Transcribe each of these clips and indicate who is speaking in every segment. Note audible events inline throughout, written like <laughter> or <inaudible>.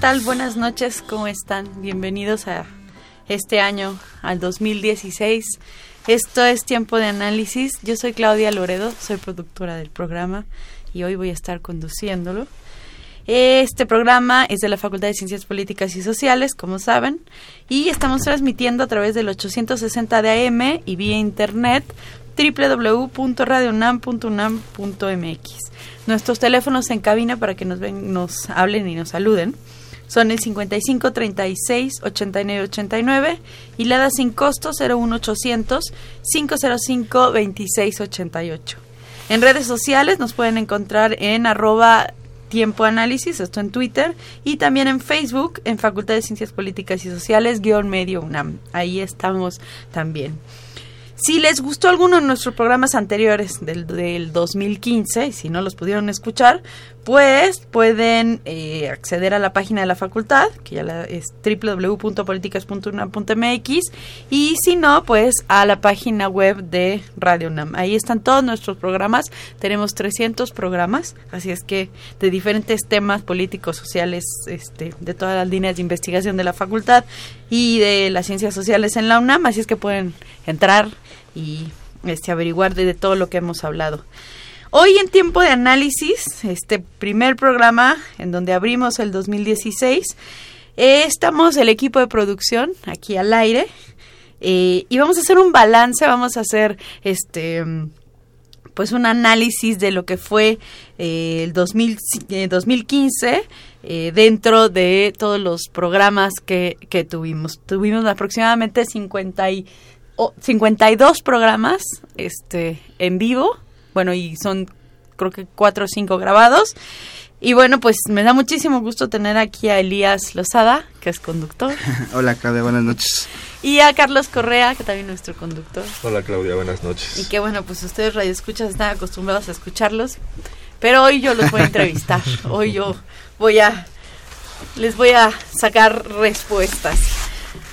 Speaker 1: tal? Buenas noches, ¿cómo están? Bienvenidos a este año, al 2016. Esto es Tiempo de Análisis. Yo soy Claudia Loredo, soy productora del programa y hoy voy a estar conduciéndolo. Este programa es de la Facultad de Ciencias Políticas y Sociales, como saben, y estamos transmitiendo a través del 860 de AM y vía internet www.radionam.unam.mx. Nuestros teléfonos en cabina para que nos, ven, nos hablen y nos saluden son el 55 36 89 89 y la da sin costo 01800 505 26 88. En redes sociales nos pueden encontrar en arroba tiempo esto en Twitter, y también en Facebook, en Facultad de Ciencias Políticas y Sociales, guion medio UNAM. Ahí estamos también. Si les gustó alguno de nuestros programas anteriores del, del 2015, y si no los pudieron escuchar, pueden eh, acceder a la página de la facultad, que ya la, es www.políticas.unam.mx, y si no, pues a la página web de Radio UNAM. Ahí están todos nuestros programas. Tenemos 300 programas, así es que de diferentes temas políticos, sociales, este, de todas las líneas de investigación de la facultad y de las ciencias sociales en la UNAM, así es que pueden entrar y este, averiguar de, todo lo que hemos hablado. Hoy en tiempo de análisis, este primer programa en donde abrimos el 2016, eh, estamos el equipo de producción aquí al aire eh, y vamos a hacer un balance, vamos a hacer este pues un análisis de lo que fue eh, el 2015 dentro de todos los programas que, que tuvimos. Tuvimos aproximadamente 50 y 52 programas este, en vivo, bueno, y son creo que cuatro o cinco grabados. Y bueno, pues me da muchísimo gusto tener aquí a Elías Lozada, que es conductor. <laughs>
Speaker 2: Hola Claudia, buenas noches.
Speaker 1: Y a Carlos Correa, que también es nuestro conductor.
Speaker 3: Hola Claudia, buenas noches.
Speaker 1: Y que bueno, pues ustedes radioescuchas están acostumbrados a escucharlos, pero hoy yo los voy a entrevistar. <laughs> hoy yo voy a les voy a sacar respuestas.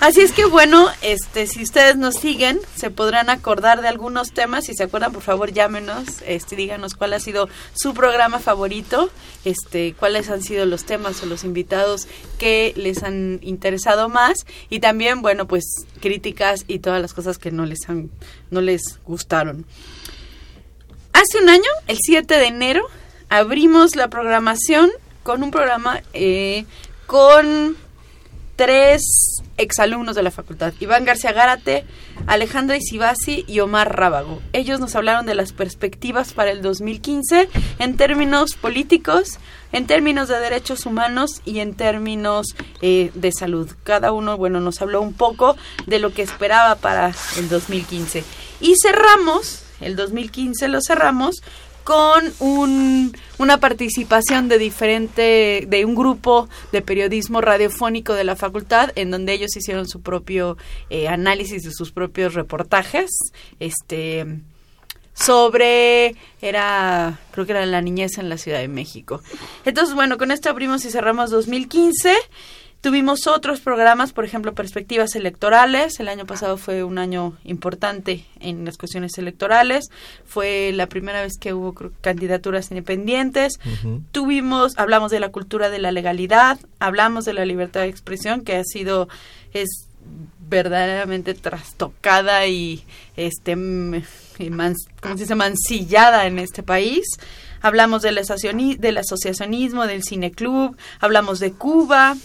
Speaker 1: Así es que bueno, este, si ustedes nos siguen, se podrán acordar de algunos temas. Si se acuerdan, por favor, llámenos, este, díganos cuál ha sido su programa favorito, este, cuáles han sido los temas o los invitados que les han interesado más y también, bueno, pues críticas y todas las cosas que no les han, no les gustaron. Hace un año, el 7 de enero, abrimos la programación con un programa eh, con tres exalumnos de la facultad, Iván García Gárate, Alejandra Isibasi y Omar Rábago. Ellos nos hablaron de las perspectivas para el 2015 en términos políticos, en términos de derechos humanos y en términos eh, de salud. Cada uno, bueno, nos habló un poco de lo que esperaba para el 2015. Y cerramos, el 2015 lo cerramos con un, una participación de diferente, de un grupo de periodismo radiofónico de la facultad, en donde ellos hicieron su propio eh, análisis de sus propios reportajes, este sobre era creo que era la niñez en la Ciudad de México. Entonces, bueno, con esto abrimos y cerramos 2015. Tuvimos otros programas, por ejemplo, perspectivas electorales. El año pasado fue un año importante en las cuestiones electorales. Fue la primera vez que hubo candidaturas independientes. Tuvimos, hablamos de la cultura de la legalidad, hablamos de la libertad de expresión, que ha sido, es verdaderamente trastocada y este se dice mancillada en este país hablamos del, del asociacionismo del cineclub hablamos de Cuba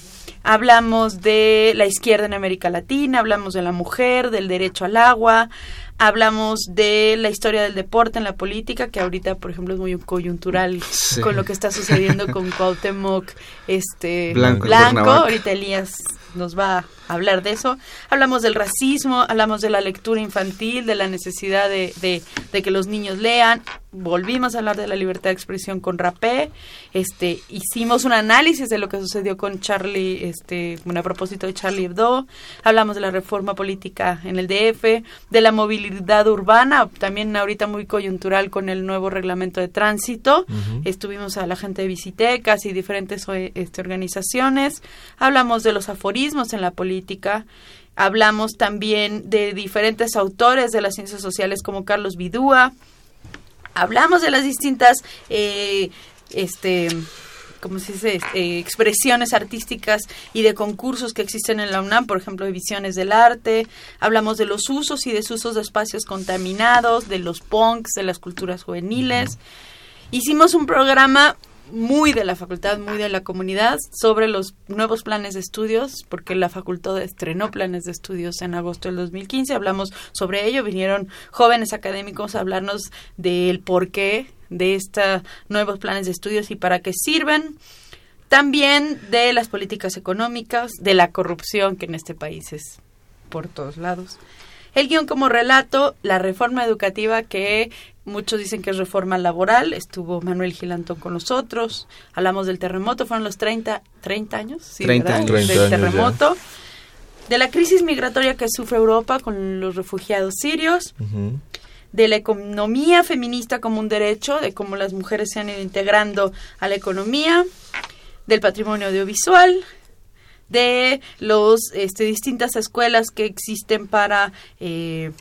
Speaker 1: Hablamos de la izquierda en América Latina, hablamos de la mujer, del derecho al agua, hablamos de la historia del deporte en la política, que ahorita, por ejemplo, es muy coyuntural con lo que está sucediendo con <laughs> Cuauhtémoc este, Blanco. Blanco. Ahorita Elías nos va a hablar de eso. Hablamos del racismo, hablamos de la lectura infantil, de la necesidad de, de, que los niños lean. Volvimos a hablar de la libertad de expresión con Rapé. Este, hicimos un análisis de lo que sucedió con Charlie, este, bueno, a propósito de Charlie Hebdo. Hablamos de la reforma política en el DF, de la movilidad urbana, también ahorita muy coyuntural con el nuevo reglamento de tránsito. Estuvimos a la gente de Visitecas y diferentes este, organizaciones. Hablamos de los aforismos en la política Hablamos también de diferentes autores de las ciencias sociales como Carlos Bidúa. Hablamos de las distintas, eh, este, como se dice? Eh, expresiones artísticas y de concursos que existen en la UNAM, por ejemplo, de visiones del arte. Hablamos de los usos y desusos de espacios contaminados, de los punks, de las culturas juveniles. Hicimos un programa muy de la facultad, muy de la comunidad, sobre los nuevos planes de estudios, porque la facultad estrenó planes de estudios en agosto del 2015. Hablamos sobre ello, vinieron jóvenes académicos a hablarnos del porqué de estos nuevos planes de estudios y para qué sirven. También de las políticas económicas, de la corrupción que en este país es por todos lados. El guion como relato, la reforma educativa que Muchos dicen que es reforma laboral. Estuvo Manuel Gilantón con nosotros. Hablamos del terremoto. Fueron los 30, 30 años. Sí,
Speaker 2: 30 años.
Speaker 1: del terremoto. De la crisis migratoria que sufre Europa con los refugiados sirios. De la economía feminista como un derecho. De cómo las mujeres se han ido integrando a la economía. Del patrimonio audiovisual de los este, distintas escuelas que existen para eh,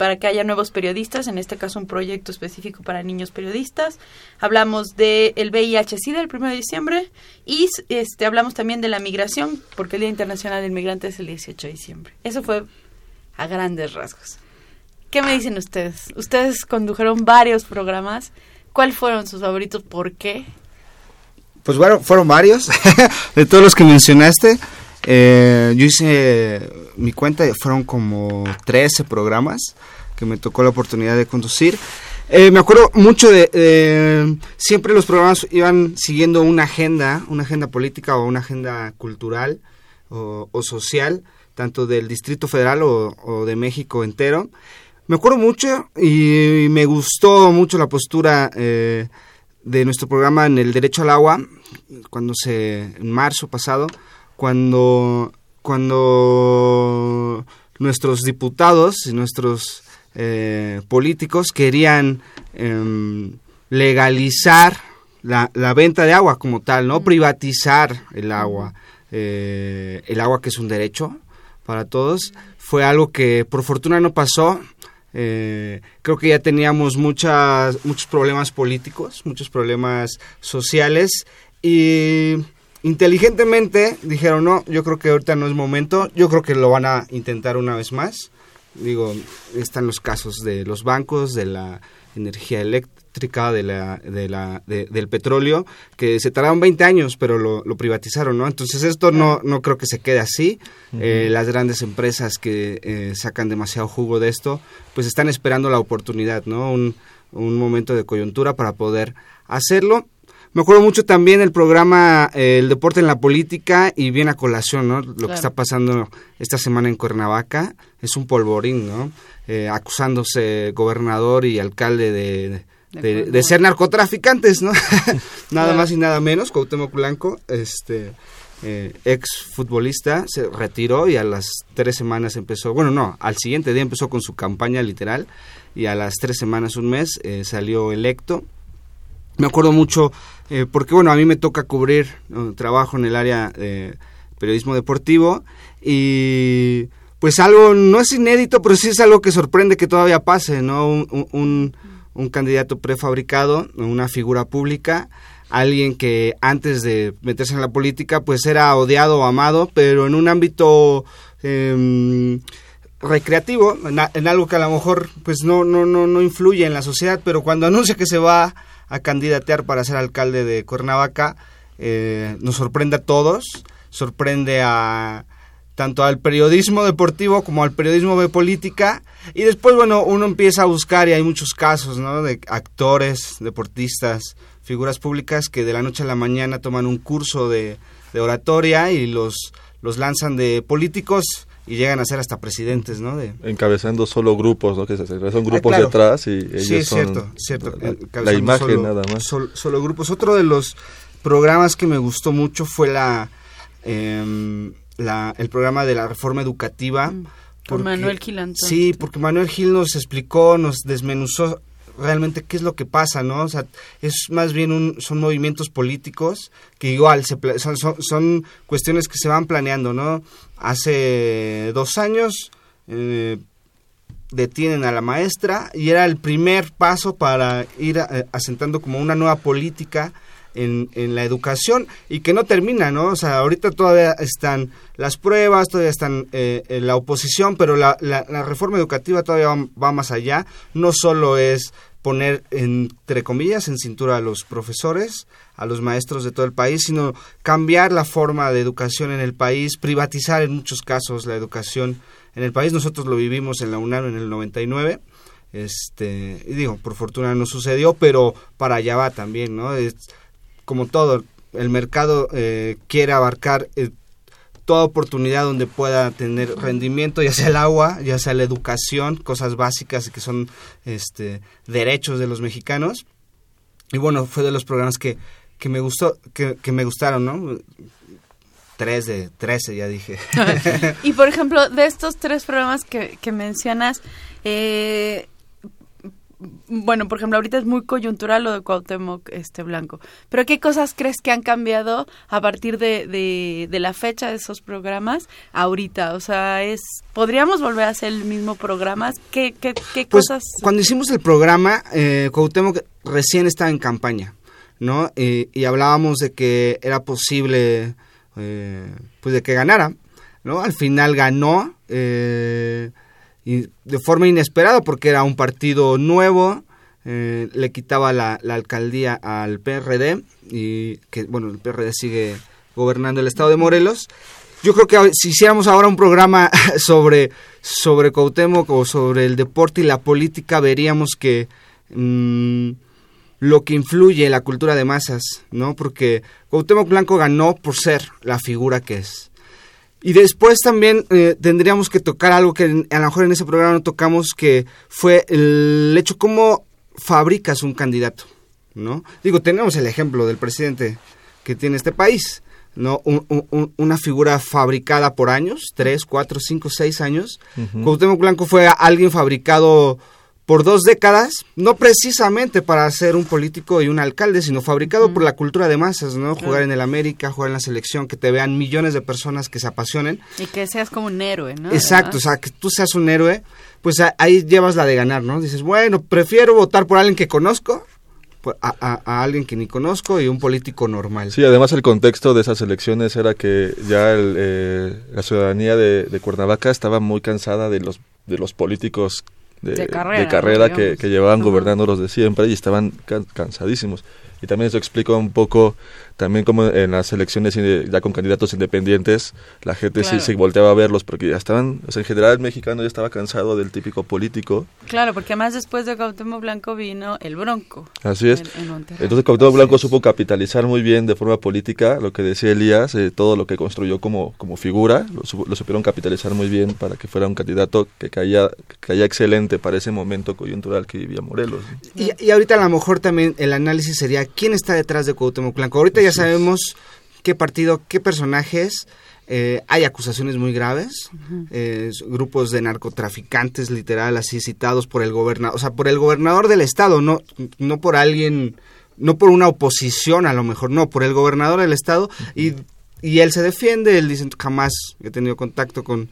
Speaker 1: para que haya nuevos periodistas, en este caso un proyecto específico para niños periodistas. Hablamos del el VIH-Sida el 1 de diciembre y este, hablamos también de la migración, porque el Día Internacional del Migrante es el 18 de diciembre. Eso fue a grandes rasgos. ¿Qué me dicen ustedes? Ustedes condujeron varios programas. ¿Cuáles fueron sus favoritos? ¿Por qué?
Speaker 2: Pues bueno, fueron varios. <laughs> de todos los que mencionaste, eh, yo hice mi cuenta, fueron como 13 programas que me tocó la oportunidad de conducir. Eh, me acuerdo mucho de, siempre los programas iban siguiendo una agenda, una agenda política o una agenda cultural o, social, tanto del Distrito Federal o, de México entero. Me acuerdo mucho y, me gustó mucho la postura eh, de nuestro programa en el derecho al agua, cuando se, en marzo pasado, cuando, cuando nuestros diputados y nuestros eh, políticos querían em, legalizar la, la, venta de agua como tal, no privatizar el agua, eh, el agua que es un derecho para todos, fue algo que por fortuna no pasó. Eh, creo que ya teníamos muchas, muchos problemas políticos, muchos problemas sociales y inteligentemente dijeron, no, yo creo que ahorita no es momento, yo creo que lo van a intentar una vez más. Digo, están los casos de los bancos, de la energía eléctrica, de la, de la, del petróleo, que se tardaron 20 años, pero lo, privatizaron, ¿no? Entonces esto no, no creo que se quede así. Eh, las grandes empresas que eh, sacan demasiado jugo de esto, pues están esperando la oportunidad, ¿no? Un, un momento de coyuntura para poder hacerlo. Me acuerdo mucho también el programa eh, El deporte en la política y bien a colación, ¿no? Lo que está pasando esta semana en Cuernavaca es un polvorín, ¿no? Eh, acusándose gobernador y alcalde de, de, ser narcotraficantes, ¿no? <laughs> nada más y nada menos, Cuauhtémoc Blanco, este, eh, ex futbolista, se retiró y a las tres semanas empezó, bueno, no, al siguiente día empezó con su campaña literal y a las tres semanas, un mes, salió electo me acuerdo mucho, eh, porque bueno, a mí me toca cubrir trabajo en el área de periodismo deportivo y pues algo no es inédito, pero sí es algo que sorprende que todavía pase, ¿no? Un, un, candidato prefabricado, una figura pública, alguien que antes de meterse en la política pues era odiado o amado, pero en un ámbito em, recreativo, en, en, algo que a lo mejor pues no, no, no, no influye en la sociedad, pero cuando anuncia que se va a candidatear para ser alcalde de Cuernavaca. Eh, nos sorprende a todos, sorprende a tanto al periodismo deportivo como al periodismo de política y después bueno uno empieza a buscar y hay muchos casos ¿no? de actores deportistas figuras públicas que de la noche a la mañana toman un curso de, de oratoria y los los lanzan de políticos y llegan a ser hasta presidentes, ¿no? De...
Speaker 3: Encabezando solo grupos, ¿no? Que son grupos ah, detrás y ellos sí,
Speaker 2: cierto, cierto.
Speaker 3: La, imagen nada más.
Speaker 2: Solo, grupos. Otro de los programas que me gustó mucho fue la, eh, la el programa de la reforma educativa.
Speaker 1: Mm, por Manuel Gil
Speaker 2: Sí, porque Manuel Gil nos explicó, nos desmenuzó realmente qué es lo que pasa, ¿no? O sea, es más bien un, son movimientos políticos que igual se, son, son, cuestiones que se van planeando, ¿no? Hace dos años eh, detienen a la maestra y era el primer paso para ir eh, asentando como una nueva política en, en, la educación y que no termina, ¿no? O sea, ahorita todavía están las pruebas, todavía están eh, la oposición, pero la, la, reforma educativa todavía va, más allá. No solo es poner entre comillas en cintura a los profesores, a los maestros de todo el país, sino cambiar la forma de educación en el país, privatizar en muchos casos la educación en el país. Nosotros lo vivimos en la UNAM en el 99. Este, y digo, por fortuna no sucedió, pero para allá va también, ¿no? Es, como todo, el mercado eh, quiere abarcar eh, toda oportunidad donde pueda tener rendimiento, ya sea el agua, ya sea la educación, cosas básicas que son este, derechos de los mexicanos. Y bueno, fue de los programas que, que me gustó, que, me gustaron, ¿no? Tres de trece, ya dije. <laughs>
Speaker 1: y por ejemplo, de estos tres programas que, que mencionas, eh, bueno, por ejemplo, ahorita es muy coyuntural lo de Cuauhtémoc este, Blanco, pero ¿qué cosas crees que han cambiado a partir de, de, la fecha de esos programas ahorita? O sea, es ¿podríamos volver a hacer el mismo programa? ¿Qué, qué, qué pues, cosas?
Speaker 2: Cuando hicimos el programa, eh, Cuauhtémoc recién estaba en campaña, ¿no? y hablábamos de que era posible, eh, pues de que ganara, ¿no? Al final ganó, eh, y de forma inesperada porque era un partido nuevo, eh, le quitaba la, alcaldía al PRD y que bueno, el PRD sigue gobernando el estado de Morelos. Yo creo que si hiciéramos ahora un programa <laughs> sobre, sobre o sobre el deporte y la política, veríamos que mm, lo que influye en la cultura de masas, ¿no? Porque Cuauhtémoc Blanco ganó por ser la figura que es. Y después también eh, tendríamos que tocar algo que a lo mejor en ese programa no tocamos, que fue el hecho cómo fabricas un candidato, ¿no? Digo, tenemos el ejemplo del presidente que tiene este país, ¿no? una figura fabricada por años, tres, cuatro, cinco, seis años. Uh Blanco fue alguien fabricado por dos décadas, no precisamente para ser un político y un alcalde, sino fabricado por la cultura de masas, ¿no? Jugar en el América, jugar en la selección, que te vean millones de personas que se apasionen.
Speaker 1: Y que seas como un héroe, ¿no?
Speaker 2: Exacto, o sea, que tú seas un héroe, pues ahí llevas la de ganar, ¿no? Dices, bueno, prefiero votar por alguien que conozco a, alguien que ni conozco y un político normal.
Speaker 3: Sí, además el contexto de esas elecciones era que ya eh, la ciudadanía de, de, Cuernavaca estaba muy cansada de los, de los políticos de, carrera, que, llevaban gobernando los de siempre y estaban cansadísimos. Y también eso explica un poco también como en las elecciones ya con candidatos independientes, la gente sí se volteaba a verlos porque ya estaban, o sea, en general el mexicano ya estaba cansado del típico político.
Speaker 1: Claro, porque además después de Cuauhtémoc Blanco vino el Bronco.
Speaker 3: Así es. Entonces Cuauhtémoc Blanco supo capitalizar muy bien de forma política lo que decía Elías, eh, todo lo que construyó como, como figura, lo, supieron capitalizar muy bien para que fuera un candidato que caía, caía excelente para ese momento coyuntural que vivía Morelos.
Speaker 2: Y, y ahorita a lo mejor también el análisis sería quién está detrás de Cuauhtémoc Blanco. Ahorita ya sabemos qué partido, qué personajes. Eh, hay acusaciones muy graves, eh, grupos de narcotraficantes, literal, así citados por el gobernador, o sea, por el gobernador del estado, no, no por alguien, no por una oposición a lo mejor, no, por el gobernador del estado, y, y él se defiende, él dice, jamás he tenido contacto con,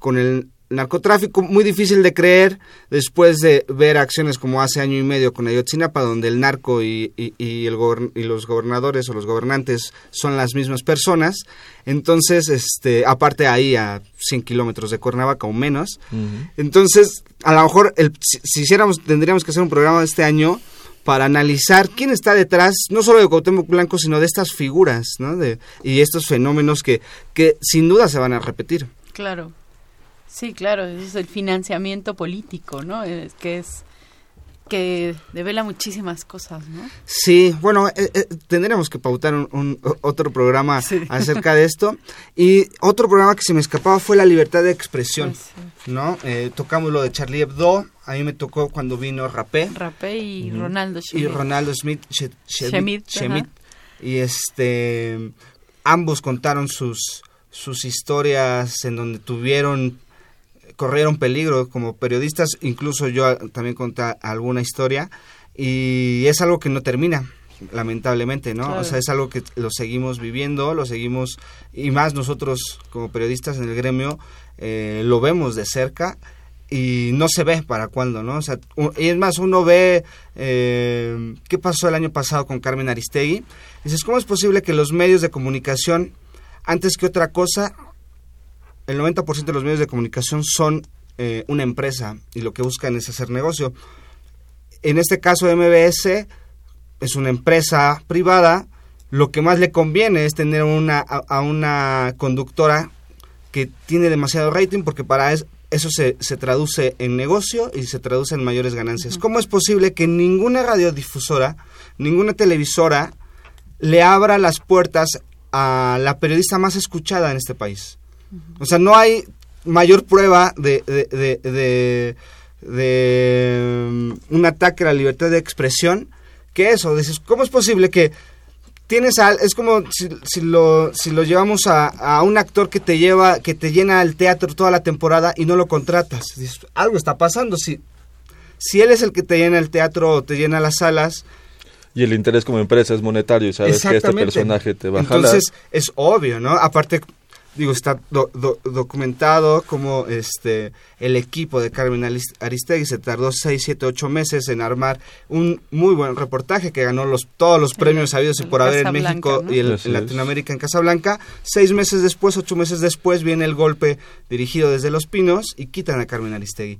Speaker 2: con el narcotráfico muy difícil de creer después de ver acciones como hace año y medio con Ayotzinapa, donde el narco y, y, el y los gobernadores o los gobernantes son las mismas personas. Entonces, este, aparte ahí a 100 kilómetros de Cuernavaca o menos. Entonces, a lo mejor el, si, hiciéramos, tendríamos que hacer un programa este año para analizar quién está detrás, no solo de Cuauhtémoc Blanco, sino de estas figuras, ¿no? De, y estos fenómenos que, que sin duda se van a repetir.
Speaker 1: Claro. Sí, claro, eso es el financiamiento político, ¿no? Es, que es que devela muchísimas cosas, ¿no?
Speaker 2: Sí, bueno, eh, eh, tendremos que pautar un, otro programa <laughs> acerca de esto. Y otro programa que se me escapaba fue la libertad de expresión, pues ¿no? Eh, tocamos lo de Charlie Hebdo, a mí me tocó cuando vino Rapé.
Speaker 1: Rapé y Ronaldo
Speaker 2: Schmidt. Y Ronaldo Smith, Schmidt, Y este, ambos contaron sus, sus historias en donde tuvieron corrieron peligro como periodistas, incluso yo también conté alguna historia y es algo que no termina lamentablemente, ¿no? O sea, es algo que lo seguimos viviendo, lo seguimos, y más nosotros como periodistas en el gremio, eh, lo vemos de cerca y no se ve para cuándo, ¿no? O sea, y es más, uno ve eh, qué pasó el año pasado con Carmen Aristegui, dices, ¿cómo es posible que los medios de comunicación, antes que otra cosa, el 90% de los medios de comunicación son eh, una empresa y lo que buscan es hacer negocio. En este caso MBS es una empresa privada, lo que más le conviene es tener una, a, una conductora que tiene demasiado rating porque para eso se, se, traduce en negocio y se traduce en mayores ganancias. ¿Cómo es posible que ninguna radiodifusora, ninguna televisora le abra las puertas a la periodista más escuchada en este país? O sea, no hay mayor prueba de, de, de, mm, un ataque a la libertad de expresión que eso. Dices, ¿cómo es posible que tienes a, es como si, si, lo, si lo llevamos a, a, un actor que te lleva, que te llena el teatro toda la temporada y no lo contratas? Dices, algo está pasando. Si, si él es el que te llena el teatro o te llena las salas,
Speaker 3: y el interés como empresa es monetario y sabes que este personaje te va a
Speaker 2: Entonces, es obvio, ¿no? Aparte, digo, está documentado como este el equipo de Carmen Aristegui se tardó 6, 7, 8 meses en armar un muy buen reportaje que ganó los todos los premios habidos y por haber en México y en Latinoamérica en Casablanca. Seis meses después, ocho meses después, viene el golpe dirigido desde Los Pinos y quitan a Carmen Aristegui.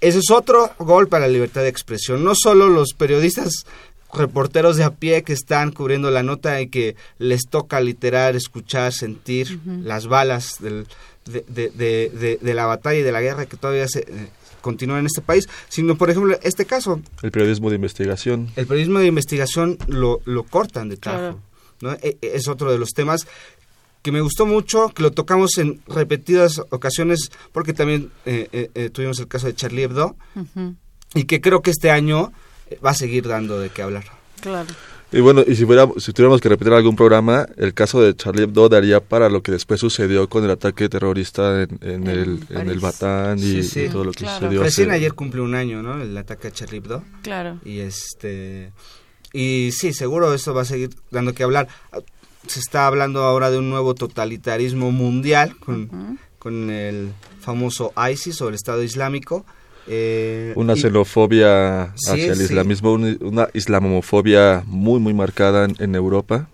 Speaker 2: Ese es otro golpe a la libertad de expresión. No solo los periodistas reporteros de a pie que están cubriendo la nota y que les toca literar, escuchar, sentir las balas del, de, de, de, la batalla y de la guerra que todavía se eh, continúa en este país, sino por ejemplo este caso.
Speaker 3: El periodismo de investigación.
Speaker 2: El periodismo de investigación lo, lo cortan de trabajo. ¿no? E, e, es otro de los temas que me gustó mucho, que lo tocamos en repetidas ocasiones, porque también eh, eh, tuvimos el caso de Charlie Hebdo, y que creo que este año va a seguir dando de qué hablar.
Speaker 1: Claro.
Speaker 3: Y bueno, y si, si tuviéramos que repetir algún programa, el caso de Charlie Hebdo daría para lo que después sucedió con el ataque terrorista en, el, en el Batán y, todo lo que sucedió.
Speaker 2: Recién ayer cumple un año, ¿no? El ataque a Charlie Hebdo.
Speaker 1: Claro.
Speaker 2: Y este... Y sí, seguro esto va a seguir dando que hablar. Se está hablando ahora de un nuevo totalitarismo mundial con, con el famoso ISIS o el Estado Islámico
Speaker 3: eh, una xenofobia hacia el islamismo, una islamofobia muy, muy marcada en, Europa.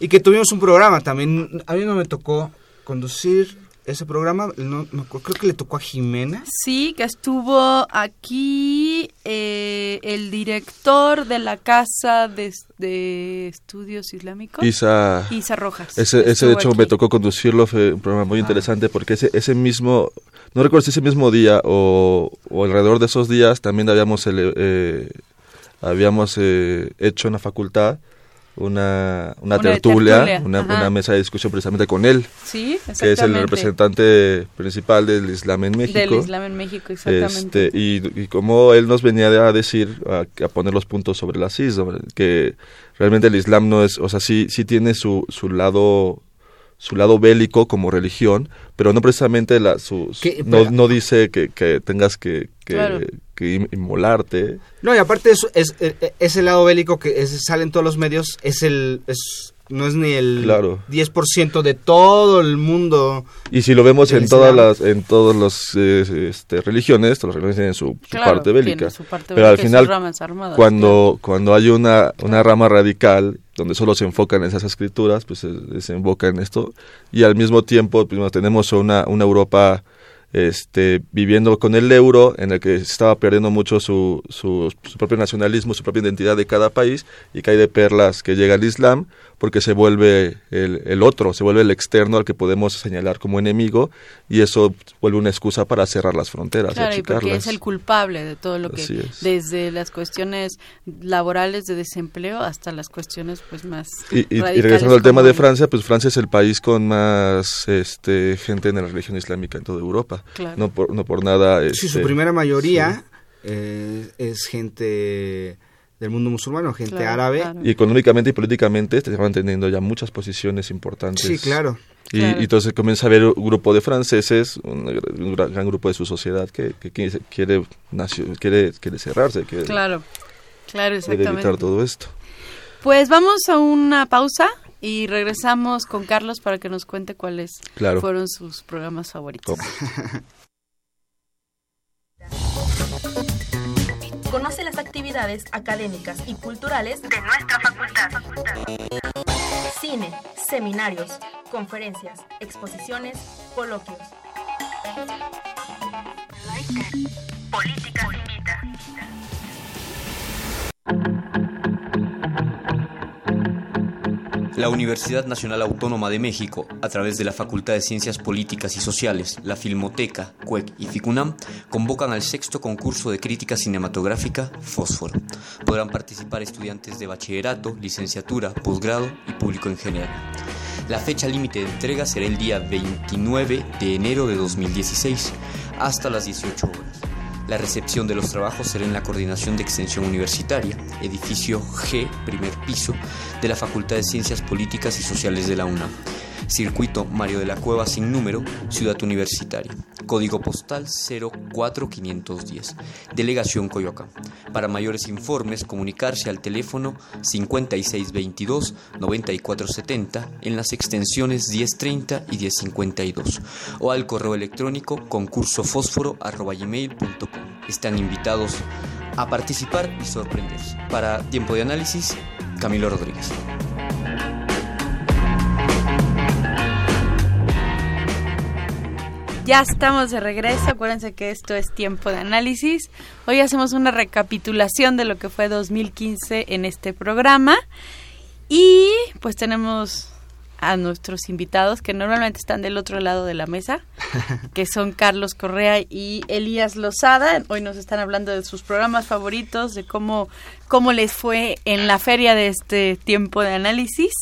Speaker 2: Y que tuvimos un programa también. A mí no me tocó conducir, ese programa, no, creo que le tocó a Jimena.
Speaker 1: Sí, que estuvo aquí eh, el director de la Casa de, Estudios Islámicos.
Speaker 3: Isa,
Speaker 1: Isa Rojas.
Speaker 3: Ese, ese de hecho me tocó conducirlo, fue un programa muy ah. interesante porque ese, ese mismo, no recuerdo si ese mismo día o, alrededor de esos días también habíamos, eh, habíamos eh, hecho en la facultad una, una, tertulia, Una, mesa de discusión precisamente con él,
Speaker 1: sí,
Speaker 3: que es el representante principal del Islam en México.
Speaker 1: Del Islam en México, exactamente.
Speaker 3: Este, y, como él nos venía a decir, a, poner los puntos sobre la CIS, que realmente el Islam no es, o sea, sí, sí tiene su, su lado su lado bélico como religión, pero no precisamente la, su, no, no, dice que, que tengas que, que, inmolarte.
Speaker 2: No, y aparte es, es, ese lado bélico que es, sale en todos los medios, es el... Es, no es ni el
Speaker 3: claro.
Speaker 2: 10% de todo el mundo.
Speaker 3: Y si lo vemos en todas las en todas las eh, este, religiones, todas las religiones tienen su, parte bélica. pero al final cuando cuando hay una una rama radical donde solo se enfocan en esas escrituras, pues se, se enfoca en esto y al mismo tiempo pues, tenemos una una Europa este, viviendo con el euro, en el que se estaba perdiendo mucho su, su, su, propio nacionalismo, su propia identidad de cada país, y que hay de perlas que llega al Islam, porque se vuelve el, el, otro, se vuelve el externo al que podemos señalar como enemigo y eso vuelve una excusa para cerrar las fronteras.
Speaker 1: Claro, y porque es el culpable de todo lo que, desde las cuestiones laborales de desempleo hasta las cuestiones pues más
Speaker 3: y, y, regresando al tema de Francia, pues Francia es el país con más este gente en la religión islámica en toda Europa. No por no por nada.
Speaker 2: sí, su este, primera mayoría eh, es gente del mundo musulmano, gente árabe.
Speaker 3: Y económicamente y políticamente se van teniendo ya muchas posiciones importantes.
Speaker 2: Sí, claro.
Speaker 3: Y, entonces comienza a haber un grupo de franceses, un, gran grupo de su sociedad que, quiere, quiere, quiere cerrarse, quiere,
Speaker 1: claro, claro, exactamente.
Speaker 3: evitar todo esto.
Speaker 1: Pues vamos a una pausa y regresamos con Carlos para que nos cuente cuáles fueron sus programas favoritos. <laughs>
Speaker 4: Conoce las actividades académicas y culturales de nuestra facultad. Cine, seminarios, conferencias, exposiciones, coloquios. Política
Speaker 5: La Universidad Nacional Autónoma de México, a través de la Facultad de Ciencias Políticas y Sociales, la Filmoteca, CUEC y FICUNAM, convocan al sexto concurso de crítica cinematográfica Fósforo. Podrán participar estudiantes de bachillerato, licenciatura, posgrado y público en general. La fecha límite de entrega será el día 29 de enero de 2016, hasta las 18 horas. La recepción de los trabajos será en la Coordinación de Extensión Universitaria, edificio G, primer piso, de la Facultad de Ciencias Políticas y Sociales de la UNAM. Circuito Mario de la Cueva sin número, Ciudad Universitaria. Código postal 04510. Delegación Coyoacán. Para mayores informes, comunicarse al teléfono 5622-9470 en las extensiones 1030 y 1052 o al correo electrónico concursofósforo.com. Están invitados a participar y sorprenderse. Para Tiempo de Análisis, Camilo Rodríguez.
Speaker 1: Ya estamos de regreso, acuérdense que esto es tiempo de análisis. Hoy hacemos una recapitulación de lo que fue 2015 en este programa y pues tenemos a nuestros invitados que normalmente están del otro lado de la mesa, <laughs> que son Carlos Correa y Elías Lozada. Hoy nos están hablando de sus programas favoritos, de cómo, cómo les fue en la feria de este tiempo de análisis.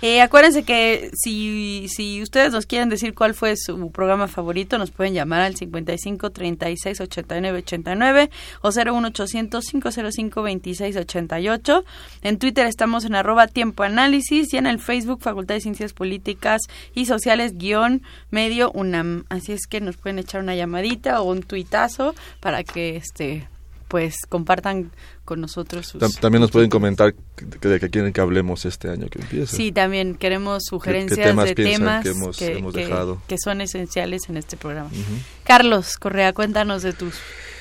Speaker 1: Eh, acuérdense que si, si ustedes nos quieren decir cuál fue su programa favorito, nos pueden llamar al 55 36 89 89 o 01800 505 26 88. En Twitter estamos en arroba tiempo análisis y en el Facebook Facultad de Ciencias Políticas y Sociales guion medio UNAM. Así es que nos pueden echar una llamadita o un tuitazo para que este pues compartan con nosotros sus
Speaker 3: También nos pueden comentar de qué quieren que hablemos este año que empieza.
Speaker 1: Sí, también queremos sugerencias de temas que, que, son esenciales en este programa. Carlos Correa, cuéntanos de tus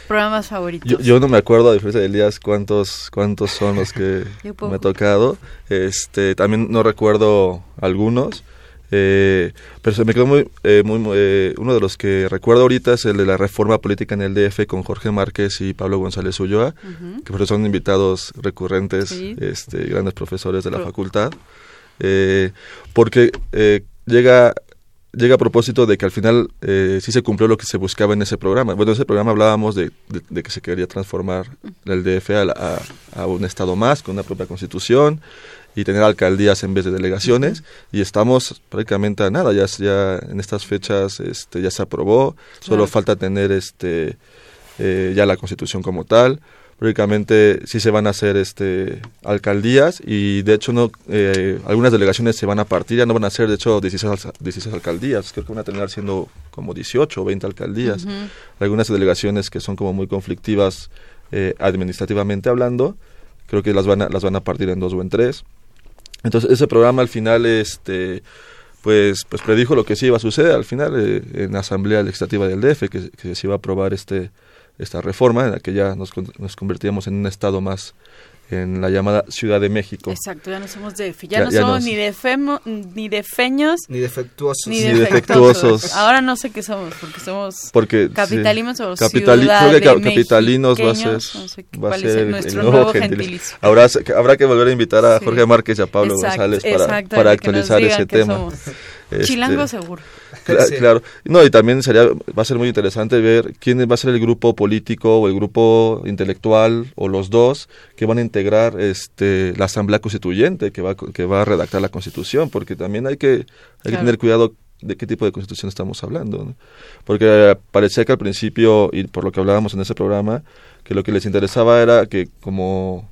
Speaker 1: programas favoritos.
Speaker 3: Yo, no me acuerdo, a diferencia de Elías, cuántos, cuántos son los que <laughs> me ha tocado. Este, también no recuerdo algunos. Eh, pero se me quedó muy, eh, muy eh, uno de los que recuerdo ahorita es el de la reforma política en el DF con Jorge Márquez y Pablo González Ulloa, que son invitados recurrentes, este, grandes profesores de la facultad, porque llega llega a propósito de que al final eh, sí se cumplió lo que se buscaba en ese programa. Bueno, en ese programa hablábamos de, que se quería transformar el DF a, un Estado más, con una propia constitución y tener alcaldías en vez de delegaciones. Y estamos prácticamente a nada, ya, ya en estas fechas este, ya se aprobó, solo falta tener este eh, ya la constitución como tal prácticamente sí se van a hacer este alcaldías y de hecho no eh, algunas delegaciones se van a partir, ya no van a ser de hecho 16, 16 alcaldías, creo que van a terminar siendo como 18 o 20 alcaldías. Algunas delegaciones que son como muy conflictivas eh, administrativamente hablando, creo que las van a, las van a partir en dos o en tres. Entonces ese programa al final este pues pues predijo lo que sí iba a suceder al final eh, en la asamblea legislativa del DF que, que se iba a aprobar este esta reforma en la que ya nos, nos convertíamos en un estado más en la llamada Ciudad de México.
Speaker 1: Exacto, ya no somos de ya, no somos ni de femo, ni de feños,
Speaker 2: ni defectuosos,
Speaker 3: ni, defectuosos.
Speaker 1: Ahora no sé qué somos, porque somos
Speaker 3: porque
Speaker 1: capitalinos o
Speaker 3: Capitali
Speaker 1: ciudad de
Speaker 3: capitalinos va a ser,
Speaker 1: va a ser nuestro nuevo gentilicio.
Speaker 3: Habrá, habrá que volver a invitar a Jorge Márquez y a Pablo González para, para actualizar ese tema.
Speaker 1: Este, Chilango seguro.
Speaker 3: Claro, No, y también sería, va a ser muy interesante ver quién va a ser el grupo político o el grupo intelectual o los dos que van a integrar este la Asamblea Constituyente que va, que va a redactar la Constitución, porque también hay que, hay que tener cuidado de qué tipo de constitución estamos hablando. Porque parecía que al principio, y por lo que hablábamos en ese programa, que lo que les interesaba era que como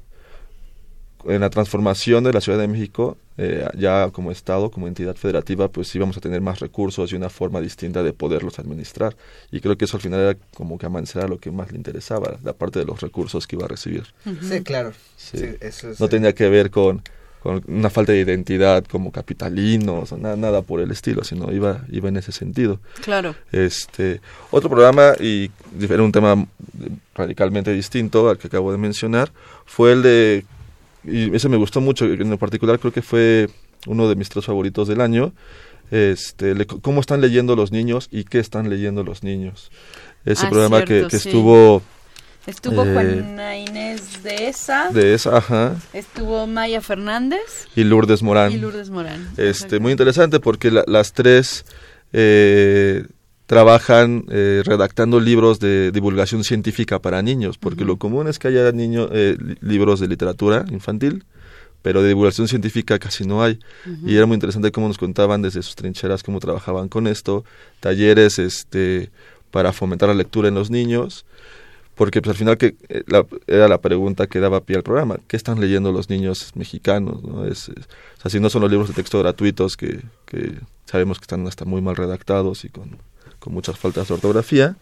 Speaker 3: en la transformación de la Ciudad de México, eh, ya como Estado, como entidad federativa, pues íbamos a tener más recursos y una forma distinta de poderlos administrar. Y creo que eso al final era como que a lo que más le interesaba, la parte de los recursos que iba a recibir.
Speaker 2: Sí, claro.
Speaker 3: no tenía que ver con, con, una falta de identidad como capitalinos o nada, nada por el estilo, sino iba, iba en ese sentido.
Speaker 1: Claro.
Speaker 3: Este, otro programa, y era un tema radicalmente distinto al que acabo de mencionar, fue el de y ese me gustó mucho, en particular creo que fue uno de mis tres favoritos del año, este, cómo están leyendo los niños y qué están leyendo los niños. Ese
Speaker 1: ah,
Speaker 3: programa que, que estuvo...
Speaker 1: Estuvo eh, Juana Inés de esa.
Speaker 3: De esa, ajá.
Speaker 1: Estuvo Maya Fernández.
Speaker 3: Y Lourdes Morán.
Speaker 1: Y Lourdes Morán.
Speaker 3: Este, muy interesante porque las tres eh, trabajan eh, redactando libros de divulgación científica para niños, porque lo común es que haya niños eh, libros de literatura infantil, pero de divulgación científica casi no hay. Y era muy interesante cómo nos contaban desde sus trincheras cómo trabajaban con esto, talleres este para fomentar la lectura en los niños, porque pues al final que eh, era la pregunta que daba pie al programa, ¿qué están leyendo los niños mexicanos? ¿no? Es, o sea, si no son los libros de texto gratuitos que, que sabemos que están hasta muy mal redactados y con con muchas faltas de ortografía,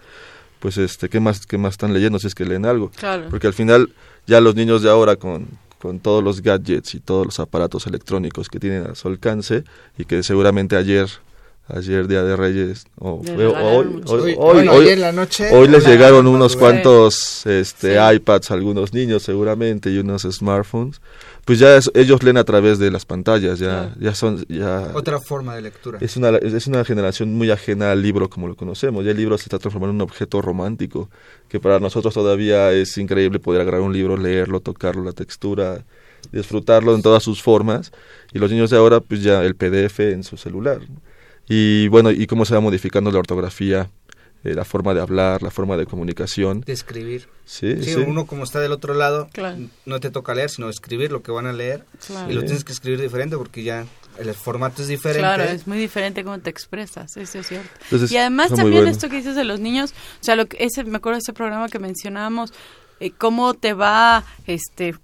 Speaker 3: pues este, ¿qué más, qué más están leyendo si es que leen algo? Porque al final ya los niños de ahora con, con todos los gadgets y todos los aparatos electrónicos que tienen a su alcance y que seguramente ayer ayer día de Reyes o hoy, hoy,
Speaker 2: la noche,
Speaker 3: hoy les llegaron unos cuantos este iPads a algunos niños seguramente y unos smartphones. Pues ya ellos leen a través de las pantallas, ya, ya son, ya...
Speaker 2: Otra forma de lectura.
Speaker 3: Es una, es una generación muy ajena al libro como lo conocemos, ya el libro se está transformando en un objeto romántico, que para nosotros todavía es increíble poder agarrar un libro, leerlo, tocarlo, la textura, disfrutarlo en todas sus formas, y los niños de ahora pues ya el PDF en su celular. Y bueno, y cómo se va modificando la ortografía eh, la forma de hablar, la forma de comunicación.
Speaker 2: De escribir.
Speaker 3: Sí, sí,
Speaker 2: uno como está del otro lado, no te toca leer, sino escribir lo que van a leer. Y lo tienes que escribir diferente porque ya el formato es diferente.
Speaker 1: Claro, es muy diferente cómo te expresas, eso es cierto. y además también esto que dices de los niños, o sea, lo que ese, me acuerdo de ese programa que mencionábamos, eh, cómo te va este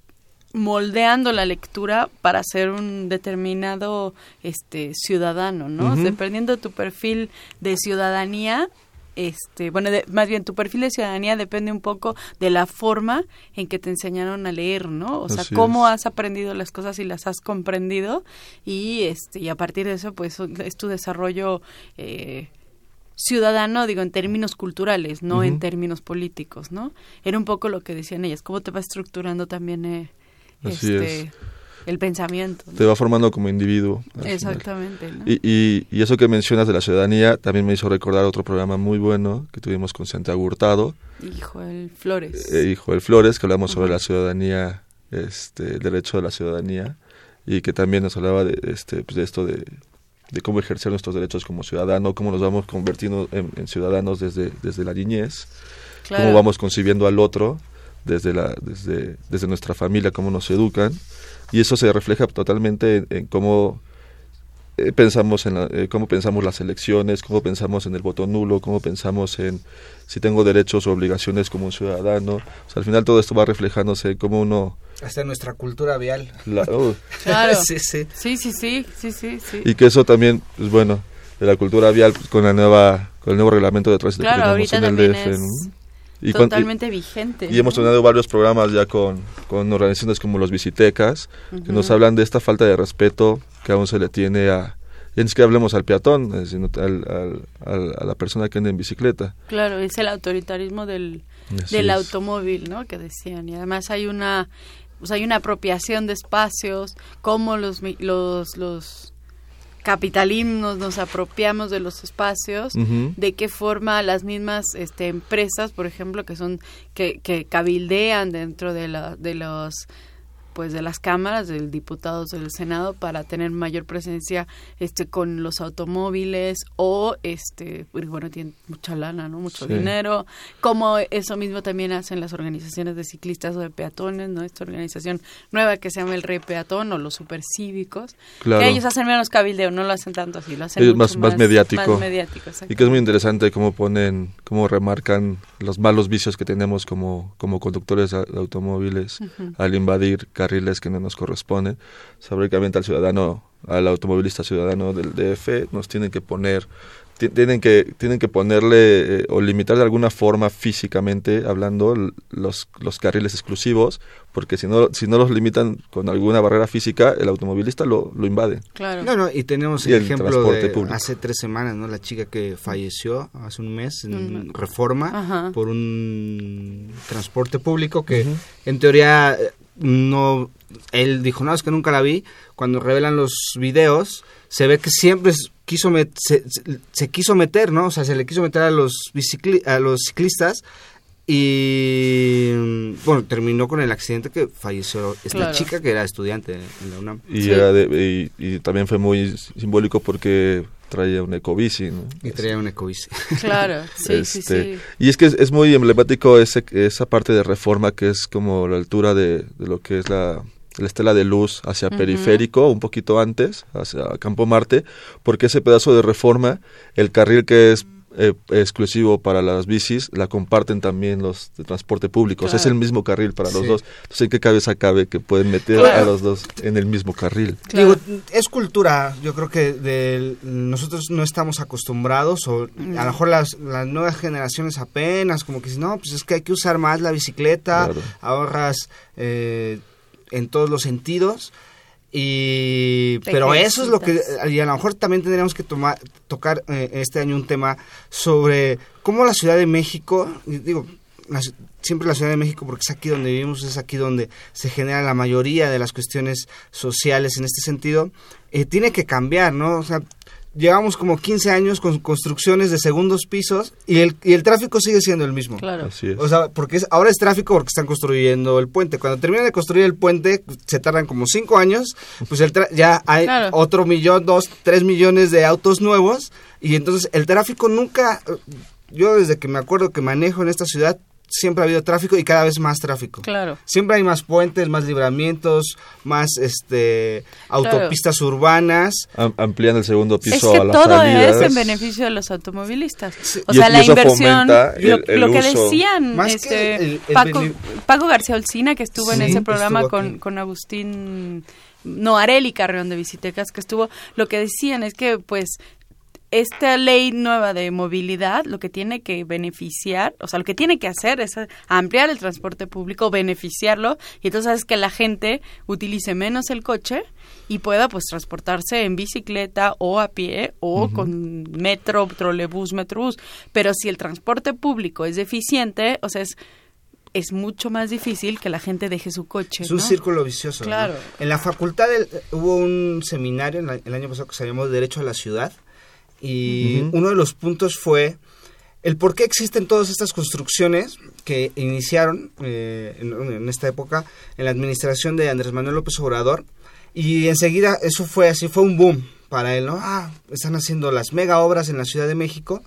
Speaker 1: moldeando la lectura para ser un determinado este ciudadano, ¿no? dependiendo de tu perfil de ciudadanía, este, bueno, más bien tu perfil de ciudadanía depende un poco de la forma en que te enseñaron a leer, ¿no? O sea, cómo has aprendido las cosas y las has comprendido y este y a partir de eso pues es tu desarrollo eh, ciudadano, digo, en términos culturales, no en términos políticos, ¿no? Era un poco lo que decían ellas, cómo te va estructurando también eh, este, el pensamiento.
Speaker 3: Te va formando como individuo.
Speaker 1: Exactamente.
Speaker 3: Y, y, eso que mencionas de la ciudadanía también me hizo recordar otro programa muy bueno que tuvimos con Santiago Hurtado.
Speaker 1: Hijo del Flores.
Speaker 3: Eh, Hijo del Flores, que hablamos sobre la ciudadanía, este, el derecho de la ciudadanía, y que también nos hablaba de, este, pues de esto de, de cómo ejercer nuestros derechos como ciudadano, cómo nos vamos convirtiendo en, ciudadanos desde, desde la niñez, cómo vamos concibiendo al otro desde, la, desde, desde nuestra familia, cómo nos educan, y eso se refleja totalmente en, cómo eh, pensamos en eh, cómo pensamos las elecciones, cómo pensamos en el voto nulo, cómo pensamos en si tengo derechos o obligaciones como un ciudadano. O sea, al final todo esto va reflejándose como uno...
Speaker 2: Hasta nuestra cultura vial.
Speaker 3: Oh. <laughs>
Speaker 1: claro. sí, sí. sí, sí, sí, sí, sí,
Speaker 3: Y que eso también, pues bueno, de la cultura vial pues, con la nueva con el nuevo reglamento de tránsito
Speaker 1: claro, que tenemos en el DF. Y totalmente vigente.
Speaker 3: Y hemos tenido varios programas ya con, con organizaciones como los Visitecas, que nos hablan de esta falta de respeto que aún se le tiene a, ya ni siquiera hablemos al peatón, eh, sino al, a la persona que anda en bicicleta.
Speaker 1: Claro, es el autoritarismo del, del automóvil, ¿no? Que decían. Y además hay una, pues hay una apropiación de espacios, como los, los, los capitalismos nos apropiamos de los espacios, de qué forma las mismas este, empresas, por ejemplo, que son que, que cabildean dentro de, la, de los pues de las cámaras del diputados del Senado para tener mayor presencia este con los automóviles o este bueno tienen mucha lana no mucho dinero. Como eso mismo también hacen las organizaciones de ciclistas o de peatones no esta organización nueva que se llama el Rey Peatón o los supercívicos. Claro. que ellos hacen menos cabildeo no lo hacen tanto así lo hacen
Speaker 3: más, más, mediático, y que es muy interesante cómo ponen cómo remarcan los malos vicios que tenemos como como conductores de automóviles al invadir carriles que no nos corresponden. Fabricamente al ciudadano, al automovilista ciudadano del DF, nos tienen que poner tienen que tienen que ponerle eh, o limitar de alguna forma físicamente hablando los, los carriles exclusivos porque si no si no los limitan con alguna barrera física el automovilista lo, lo invade.
Speaker 1: Claro.
Speaker 2: No, no, y tenemos el, ejemplo de hace tres semanas no la chica que falleció hace un mes en Reforma por un transporte público que en teoría no él dijo, no, es que nunca la vi. Cuando revelan los videos, se ve que siempre quiso se, quiso meter, ¿no? O sea, se le quiso meter a los, a los ciclistas y bueno, terminó con el accidente que falleció esta chica que era estudiante en la UNAM.
Speaker 3: Y, y, también fue muy simbólico porque traía un ecobici, ¿no?
Speaker 2: Y traía un ecobici. <laughs>
Speaker 1: Claro, sí, sí, este, sí.
Speaker 3: Y es que es, muy emblemático ese, esa parte de reforma que es como la altura de, de lo que es la, la estela de luz hacia periférico, un poquito antes, hacia Campo Marte, porque ese pedazo de reforma, el carril que es eh, exclusivo para las bicis, la comparten también los de transporte público. es el mismo carril para los dos. Entonces, ¿en qué cabeza cabe que pueden meter a los dos en el mismo carril?
Speaker 2: Digo, es cultura. Yo creo que nosotros no estamos acostumbrados, o a lo mejor las, las nuevas generaciones apenas, como que no, pues es que hay que usar más la bicicleta, ahorras eh, en todos los sentidos y pero eso es lo que y a lo mejor también tendríamos que tomar tocar eh, este año un tema sobre cómo la Ciudad de México digo siempre la Ciudad de México porque es aquí donde vivimos es aquí donde se genera la mayoría de las cuestiones sociales en este sentido eh, tiene que cambiar no o sea llevamos como 15 años con construcciones de segundos pisos y el, y el tráfico sigue siendo el mismo.
Speaker 1: Claro.
Speaker 3: Así es.
Speaker 2: O sea, porque es, ahora es tráfico porque están construyendo el puente. Cuando terminan de construir el puente, se tardan como 5 años, pues el ya hay otro millón, dos, tres millones de autos nuevos y entonces el tráfico nunca... Yo desde que me acuerdo que manejo en esta ciudad, siempre ha habido tráfico y cada vez más tráfico.
Speaker 1: Claro.
Speaker 2: Siempre hay más puentes, más libramientos, más este autopistas urbanas.
Speaker 3: amplían el segundo piso
Speaker 1: es
Speaker 3: a las
Speaker 1: todo es en beneficio de los automovilistas. O sea, la inversión, lo, que decían este, Paco, García Olcina, que estuvo en ese programa con, con Agustín no Areli Carreón de Visitecas que estuvo lo que decían es que pues esta ley nueva de movilidad lo que tiene que beneficiar, o sea, lo que tiene que hacer es ampliar el transporte público, beneficiarlo, y entonces es que la gente utilice menos el coche y pueda pues transportarse en bicicleta o a pie o con metro, trolebús, metrobús. Pero si el transporte público es deficiente, o sea, es es mucho más difícil que la gente deje su coche.
Speaker 2: Es un círculo vicioso.
Speaker 1: Claro.
Speaker 2: En la facultad hubo un seminario el año pasado que se llamó Derecho a la Ciudad y uno de los puntos fue el por qué existen todas estas construcciones que iniciaron eh, en, esta época en la administración de Andrés Manuel López Obrador y enseguida eso fue así, fue un boom para él, ¿no? Ah, están haciendo las mega obras en la Ciudad de México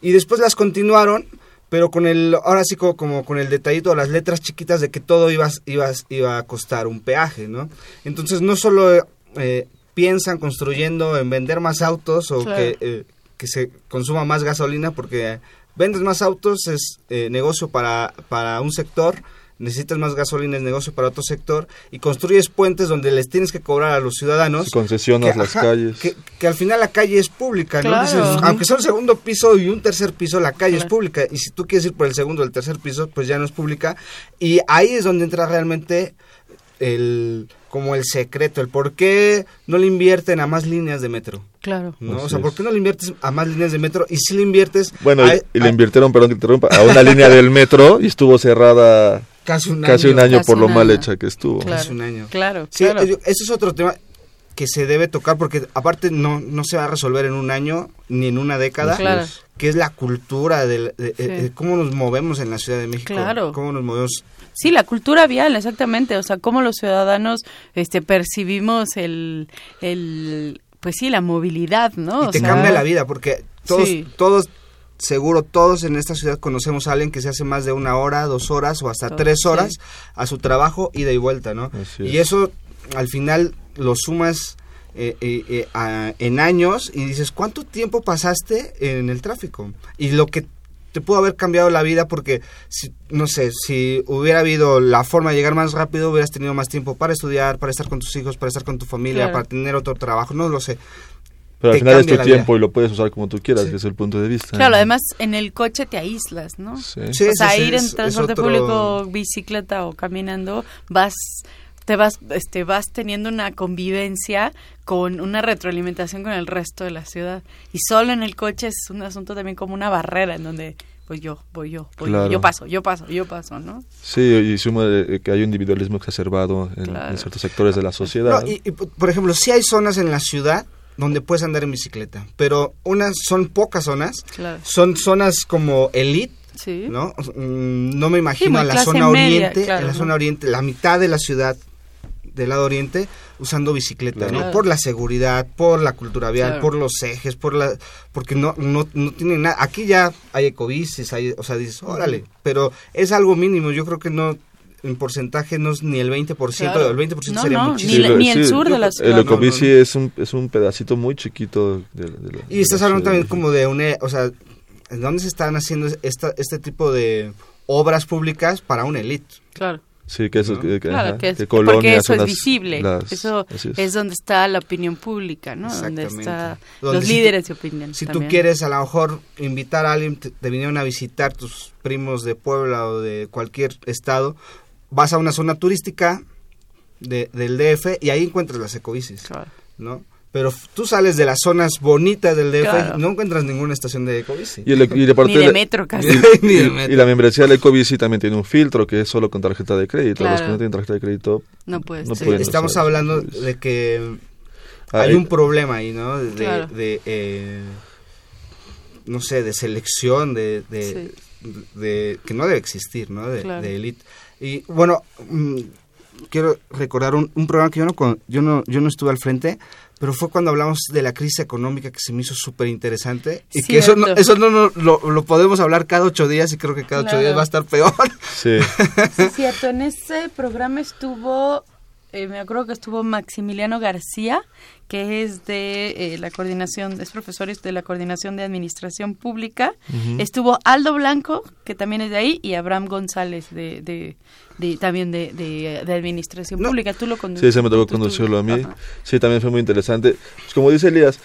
Speaker 2: y después las continuaron, pero con el, ahora sí como, como con el detallito, las letras chiquitas de que todo iba, iba, iba a costar un peaje, ¿no? Entonces no solo eh, piensan construyendo en vender más autos o que, eh, que se consuma más gasolina porque vendes más autos es eh, negocio para, para un sector, necesitas más gasolina es negocio para otro sector y construyes puentes donde les tienes que cobrar a los ciudadanos.
Speaker 3: concesionas las calles.
Speaker 2: Que, al final la calle es pública, ¿no? aunque sea un segundo piso y un tercer piso, la calle es pública y si tú quieres ir por el segundo o el tercer piso, pues ya no es pública y ahí es donde entra realmente el como el secreto, el por qué no le invierten a más líneas de metro.
Speaker 1: Claro.
Speaker 2: ¿no? o sea, ¿por qué no le inviertes a más líneas de metro? Y si le inviertes...
Speaker 3: Bueno, y, le invirtieron, perdón que interrumpa, a una línea del metro y estuvo cerrada
Speaker 2: casi un
Speaker 3: casi Un año por lo mal hecha que estuvo.
Speaker 2: Claro, casi un año.
Speaker 1: Claro,
Speaker 2: sí, Eso es otro tema que se debe tocar porque aparte no, no se va a resolver en un año ni en una década.
Speaker 1: Claro.
Speaker 2: Que es la cultura de, de, cómo nos movemos en la Ciudad de México.
Speaker 1: Claro.
Speaker 2: Cómo nos movemos
Speaker 1: Sí, la cultura vial, exactamente. O sea, cómo los ciudadanos este, percibimos el, el, pues sí, la movilidad, ¿no?
Speaker 2: Y te cambia la vida, porque todos, todos, seguro todos en esta ciudad conocemos a alguien que se hace más de una hora, dos horas o hasta tres horas a su trabajo, ida y vuelta, ¿no? y eso, al final, lo sumas... Eh, eh, eh, en años y dices, ¿cuánto tiempo pasaste en el tráfico? Y lo que te pudo haber cambiado la vida porque, si, no sé, si hubiera habido la forma de llegar más rápido, hubieras tenido más tiempo para estudiar, para estar con tus hijos, para estar con tu familia, para tener otro trabajo, no lo sé.
Speaker 3: Pero al final es tu tiempo y lo puedes usar como tú quieras, que es el punto de vista.
Speaker 1: Claro, además en el coche te aíslas, ¿no? Sí. o sea, ir en transporte público, bicicleta o caminando, vas te vas este vas teniendo una convivencia con una retroalimentación con el resto de la ciudad. Y solo en el coche es un asunto también como una barrera en donde voy yo, voy yo, voy yo, paso, yo paso, yo paso, ¿no?
Speaker 3: Sí, y suma que hay un individualismo exacerbado en, ciertos sectores de la sociedad.
Speaker 2: y, por ejemplo, sí hay zonas en la ciudad donde puedes andar en bicicleta, pero unas son pocas zonas, son zonas como elite, ¿no? Mm, no me imagino a la zona oriente, en la zona oriente, la mitad de la ciudad del lado oriente usando bicicleta, ¿no? Por la seguridad, por la cultura vial, por los ejes, por la porque no no no tiene nada. Aquí ya hay ecobicis, hay, o sea, dices, "Órale", pero es algo mínimo, yo creo que no en porcentaje no es ni el 20%, el 20% sería muchísimo.
Speaker 1: Ni, el sur de la ciudad.
Speaker 3: El ecobici es, un, es un pedacito muy chiquito. De,
Speaker 2: y estás hablando también como de un, o sea, ¿en dónde se están haciendo esta, este tipo de obras públicas para una élite?
Speaker 1: Claro.
Speaker 3: Sí, que eso que,
Speaker 1: claro, que es, porque eso es visible. eso es. donde está la opinión pública, ¿no? Donde están los líderes de opinión.
Speaker 2: Si tú quieres a lo mejor invitar a alguien, te, vinieron a visitar tus primos de Puebla o de cualquier estado, vas a una zona turística de, del DF y ahí encuentras las ecobicis, ¿no? Pero tú sales de las zonas bonitas del DF y no encuentras ninguna estación de ecobici.
Speaker 3: Y, de
Speaker 1: Ni de metro <laughs> casi.
Speaker 3: Y, la membresía del ecobici también tiene un filtro que es solo con tarjeta de crédito. Los que no tienen tarjeta de crédito
Speaker 1: no, puedes,
Speaker 2: Estamos hablando de que hay un problema ahí, ¿no? De, eh, no sé, de selección, de, de, que no debe existir, ¿no? De, elite. Y bueno, mm, quiero recordar un, un programa que yo no, yo no, yo no estuve al frente, pero fue cuando hablamos de la crisis económica que se me hizo súper interesante y que eso no, eso no, lo, podemos hablar cada ocho días y creo que cada ocho días va a estar peor. <laughs>
Speaker 3: Sí.
Speaker 1: sí, cierto. En ese programa estuvo, eh, me acuerdo que estuvo Maximiliano García, que es de eh, la coordinación, es profesor de la coordinación de administración pública. Estuvo Aldo Blanco, que también es de ahí, y Abraham González, de, de, también de, de, administración pública. Tú lo
Speaker 3: conduciste. Sí, se me tocó conducirlo a mí. Sí, también fue muy interesante. Pues como dice Elías,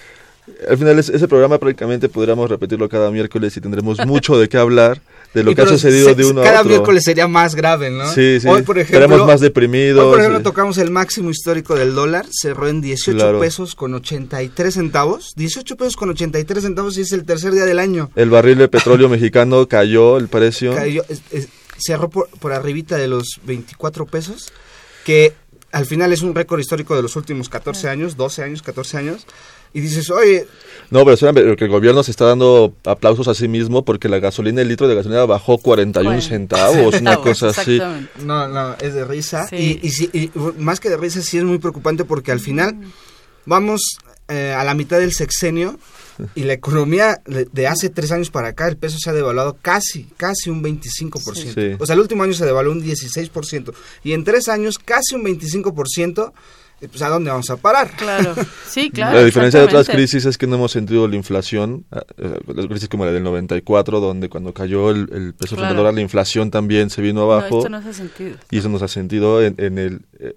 Speaker 3: al final ese programa prácticamente podríamos repetirlo cada miércoles y tendremos mucho de qué hablar de lo que ha sucedido de uno
Speaker 2: a otro.
Speaker 3: Cada
Speaker 2: miércoles sería más grave, ¿no?
Speaker 3: Sí, sí. Hoy, por ejemplo, estaremos más deprimidos.
Speaker 2: Hoy, por ejemplo, tocamos el máximo histórico del dólar, cerró en 18 pesos con 83 centavos. 18 pesos con 83 centavos y es el tercer día del año.
Speaker 3: El barril de petróleo <laughs> mexicano cayó el precio.
Speaker 2: Cayó, cerró por, por arribita de los 24 pesos, que al final es un récord histórico de los últimos 14 años, 12 años, 14 años. Y dices, oye...
Speaker 3: No, pero espérame, que el gobierno se está dando aplausos a sí mismo porque la gasolina, el litro de gasolina bajó 41 centavos, <laughs> una cosa así.
Speaker 2: No, no, es de risa. Y, y, más que de risa, sí es muy preocupante porque al final vamos eh, a la mitad del sexenio <laughs> y la economía de hace tres años para acá, el peso se ha devaluado casi, casi un 25%. O sea, el último año se devaluó un 16%. Y en tres años, casi un 25%. Pues, ¿a dónde vamos a parar?
Speaker 1: Claro, <laughs> sí, claro.
Speaker 3: La diferencia de otras crisis es que no hemos sentido la inflación, ah, eh, la crisis como la del 94, donde cuando cayó el, peso dólar, la inflación también se vino abajo.
Speaker 1: esto no se ha sentido.
Speaker 3: Y eso nos ha sentido en, el... Eh,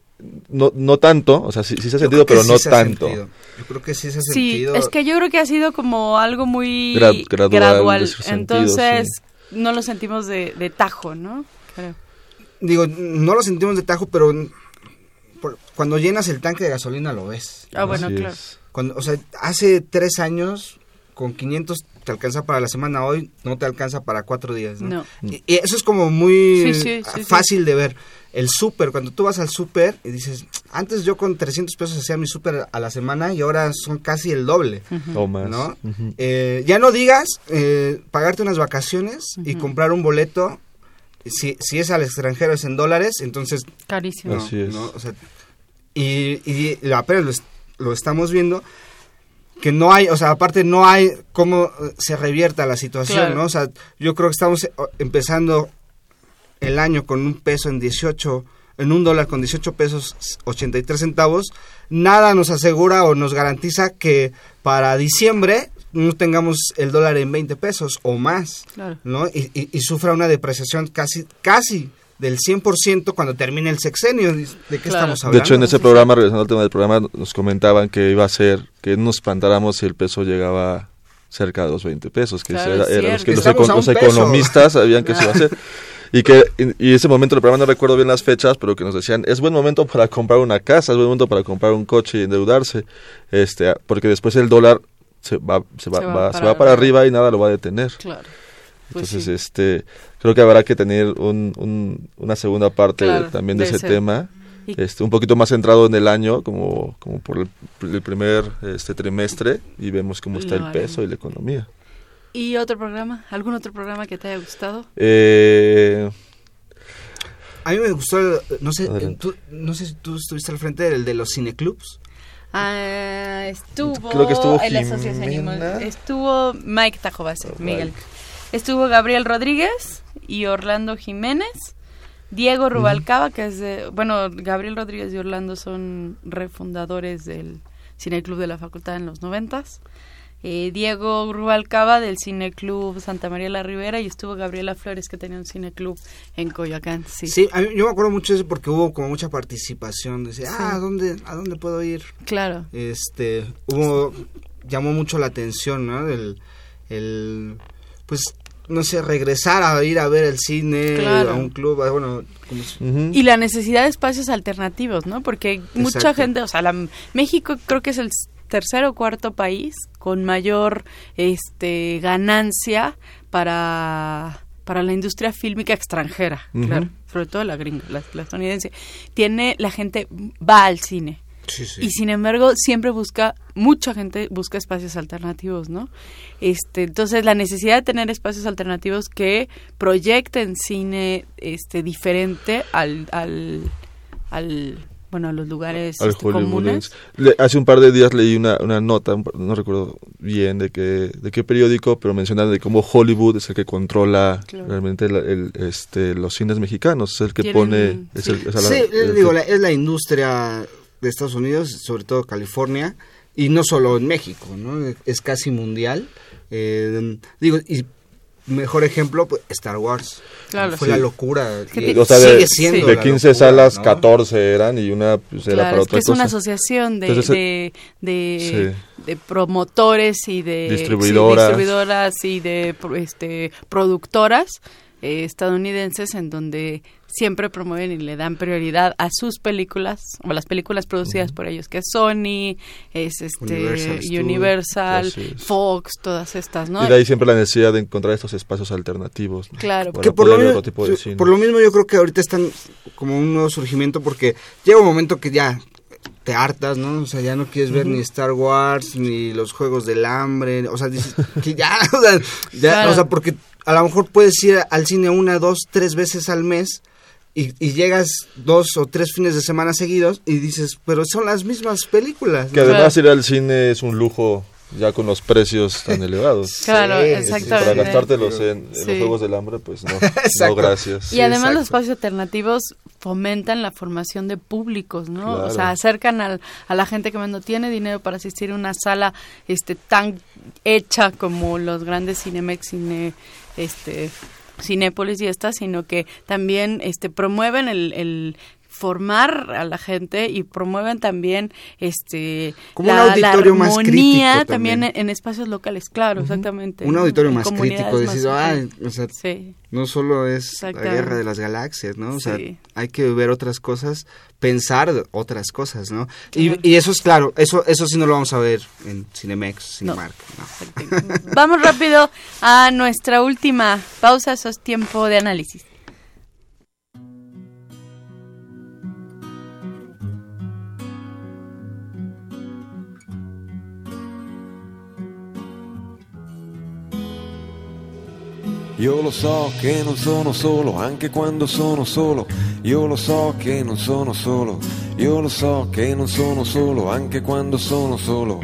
Speaker 3: no, no tanto, o sea, sí, sí se ha sentido, pero no tanto.
Speaker 2: Yo creo que sí se ha sentido.
Speaker 1: Sí, es que yo creo que ha sido como algo muy gradual. Entonces, no lo sentimos de, de tajo, ¿no?
Speaker 2: Digo, no lo sentimos de tajo, pero cuando llenas el tanque de gasolina lo ves.
Speaker 1: Ah, bueno, claro.
Speaker 2: Cuando, o sea, hace tres años con 500 te alcanza para la semana, hoy no te alcanza para cuatro días, ¿no? Y, eso es como muy fácil de ver. El súper, cuando tú vas al súper y dices, antes yo con 300 pesos hacía mi súper a la semana y ahora son casi el doble,
Speaker 3: o más.
Speaker 2: ¿no? Eh, ya no digas eh, pagarte unas vacaciones y comprar un boleto si, si es al extranjero es en dólares, entonces...
Speaker 1: Carísimo.
Speaker 3: Así es.
Speaker 2: O sea, y, y apenas lo, estamos viendo, que no hay, o sea, aparte no hay cómo se revierta la situación, ¿no? O sea, yo creo que estamos empezando el año con un peso en 18, en un dólar con 18 pesos 83 centavos, nada nos asegura o nos garantiza que para diciembre no tengamos el dólar en 20 pesos o más, ¿no? Y, y, sufra una depreciación casi, casi del 100% cuando termine el sexenio. ¿De qué estamos hablando?
Speaker 3: De hecho, en ese programa, regresando al tema del programa, nos comentaban que iba a ser que nos espantáramos si el peso llegaba cerca de los 20 pesos, que, era, los, que los, economistas sabían que se iba a hacer. Y que y ese momento del programa no recuerdo bien las fechas, pero que nos decían, es buen momento para comprar una casa, es buen momento para comprar un coche y endeudarse, este, porque después el dólar se va, se va, se va, para, arriba y nada lo va a detener.
Speaker 1: Claro.
Speaker 3: Pues Entonces, este, creo que habrá que tener un, una segunda parte también de, ese tema. Este, un poquito más centrado en el año, como, como por el, primer este trimestre, y vemos cómo está el peso y la economía.
Speaker 1: ¿Y otro programa? ¿Algún otro programa que te haya gustado?
Speaker 3: Eh,
Speaker 2: a mí me gustó, no sé, tú, no sé si tú estuviste al frente del de los cineclubs.
Speaker 1: Ah, estuvo, Creo que estuvo en la asociación Estuvo Mike Tajobase, Miguel. Estuvo Gabriel Rodríguez y Orlando Jiménez. Diego Rubalcaba, que es de, bueno, Gabriel Rodríguez y Orlando son refundadores del Cineclub de la Facultad en los noventas. Eh, Diego Rubalcaba del Cineclub Santa María la Ribera y estuvo Gabriela Flores que tenía un cineclub en Coyoacán. Sí,
Speaker 2: sí yo me acuerdo mucho de eso porque hubo como mucha participación. Decía, ah, ¿a dónde, ¿a dónde puedo ir?
Speaker 1: Claro.
Speaker 2: Este, hubo, llamó mucho la atención, ¿no? El, el, pues no sé, regresar a ir a ver el cine, a un club, bueno...
Speaker 1: Y la necesidad de espacios alternativos, ¿no? Porque mucha gente, o sea, la, México creo que es el tercer o cuarto país con mayor este ganancia para para la industria fílmica extranjera, claro, sobre todo la gringa, la, estadounidense. Tiene la gente va al cine. Y sin embargo, siempre busca, mucha gente busca espacios alternativos, ¿no? Este, entonces, la necesidad de tener espacios alternativos que proyecten cine este, diferente al, al, al bueno, a los lugares este, comunes.
Speaker 3: hace un par de días leí una, una nota, no recuerdo bien de qué, de qué periódico, pero mencionando de cómo Hollywood es el que controla realmente el, este, los cines mexicanos, es el que pone... Es
Speaker 2: sí, es, digo, la, es la industria de Estados Unidos, sobre todo California, y no solo en México, ¿no? Es casi mundial. Eh, digo, y mejor ejemplo, pues, Star Wars. Claro, Fue la locura.
Speaker 3: sigue siendo de 15 salas, 14 eran y una pues, era para otra
Speaker 1: es que Es una asociación de, de, de, promotores y de
Speaker 3: distribuidoras,
Speaker 1: distribuidoras y de este, productoras eh, estadounidenses en donde siempre promueven y le dan prioridad a sus películas o las películas producidas por ellos, que es Sony, es este Universal, Fox, todas estas, ¿no?
Speaker 3: Y de ahí siempre la necesidad de encontrar estos espacios alternativos.
Speaker 1: Claro,
Speaker 2: que por lo, mismo, por lo mismo yo creo que ahorita están como un nuevo surgimiento porque llega un momento que ya te hartas, ¿no? O sea, ya no quieres ver ni Star Wars, ni los Juegos del Hambre, o sea, dices que ya, <laughs> o sea, ya, o sea, porque a lo mejor puedes ir al cine una, dos, tres veces al mes y, y, llegas dos o tres fines de semana seguidos y dices, pero son las mismas películas.
Speaker 3: Que además ir al cine es un lujo ya con los precios tan <laughs> elevados.
Speaker 1: Claro, exactamente.
Speaker 3: Para gastártelos en, los Juegos del Hambre, pues no, <laughs> no gracias.
Speaker 1: Y además los espacios alternativos fomentan la formación de públicos, ¿no? O sea, acercan al, a la gente que no tiene dinero para asistir a una sala este tan hecha como los grandes Cinemex, Cine, este Cinépolis y estas, sino que también este promueven el, el formar a la gente y promueven también este
Speaker 2: Como la, un auditorio más crítico
Speaker 1: también, en, espacios locales, claro, exactamente.
Speaker 2: Un auditorio más crítico, decir, o sea, no solo es la guerra de las galaxias, ¿no? O sea, hay que ver otras cosas, pensar otras cosas, ¿no? Y, y, eso es claro, eso eso sí no lo vamos a ver en Cinemex, Cinemark, no.
Speaker 1: Vamos rápido a nuestra última pausa, eso es tiempo de análisis.
Speaker 6: Io lo so che non sono solo, anche quando sono solo. Io lo so che non sono solo. Io lo so che non sono solo, anche quando sono solo.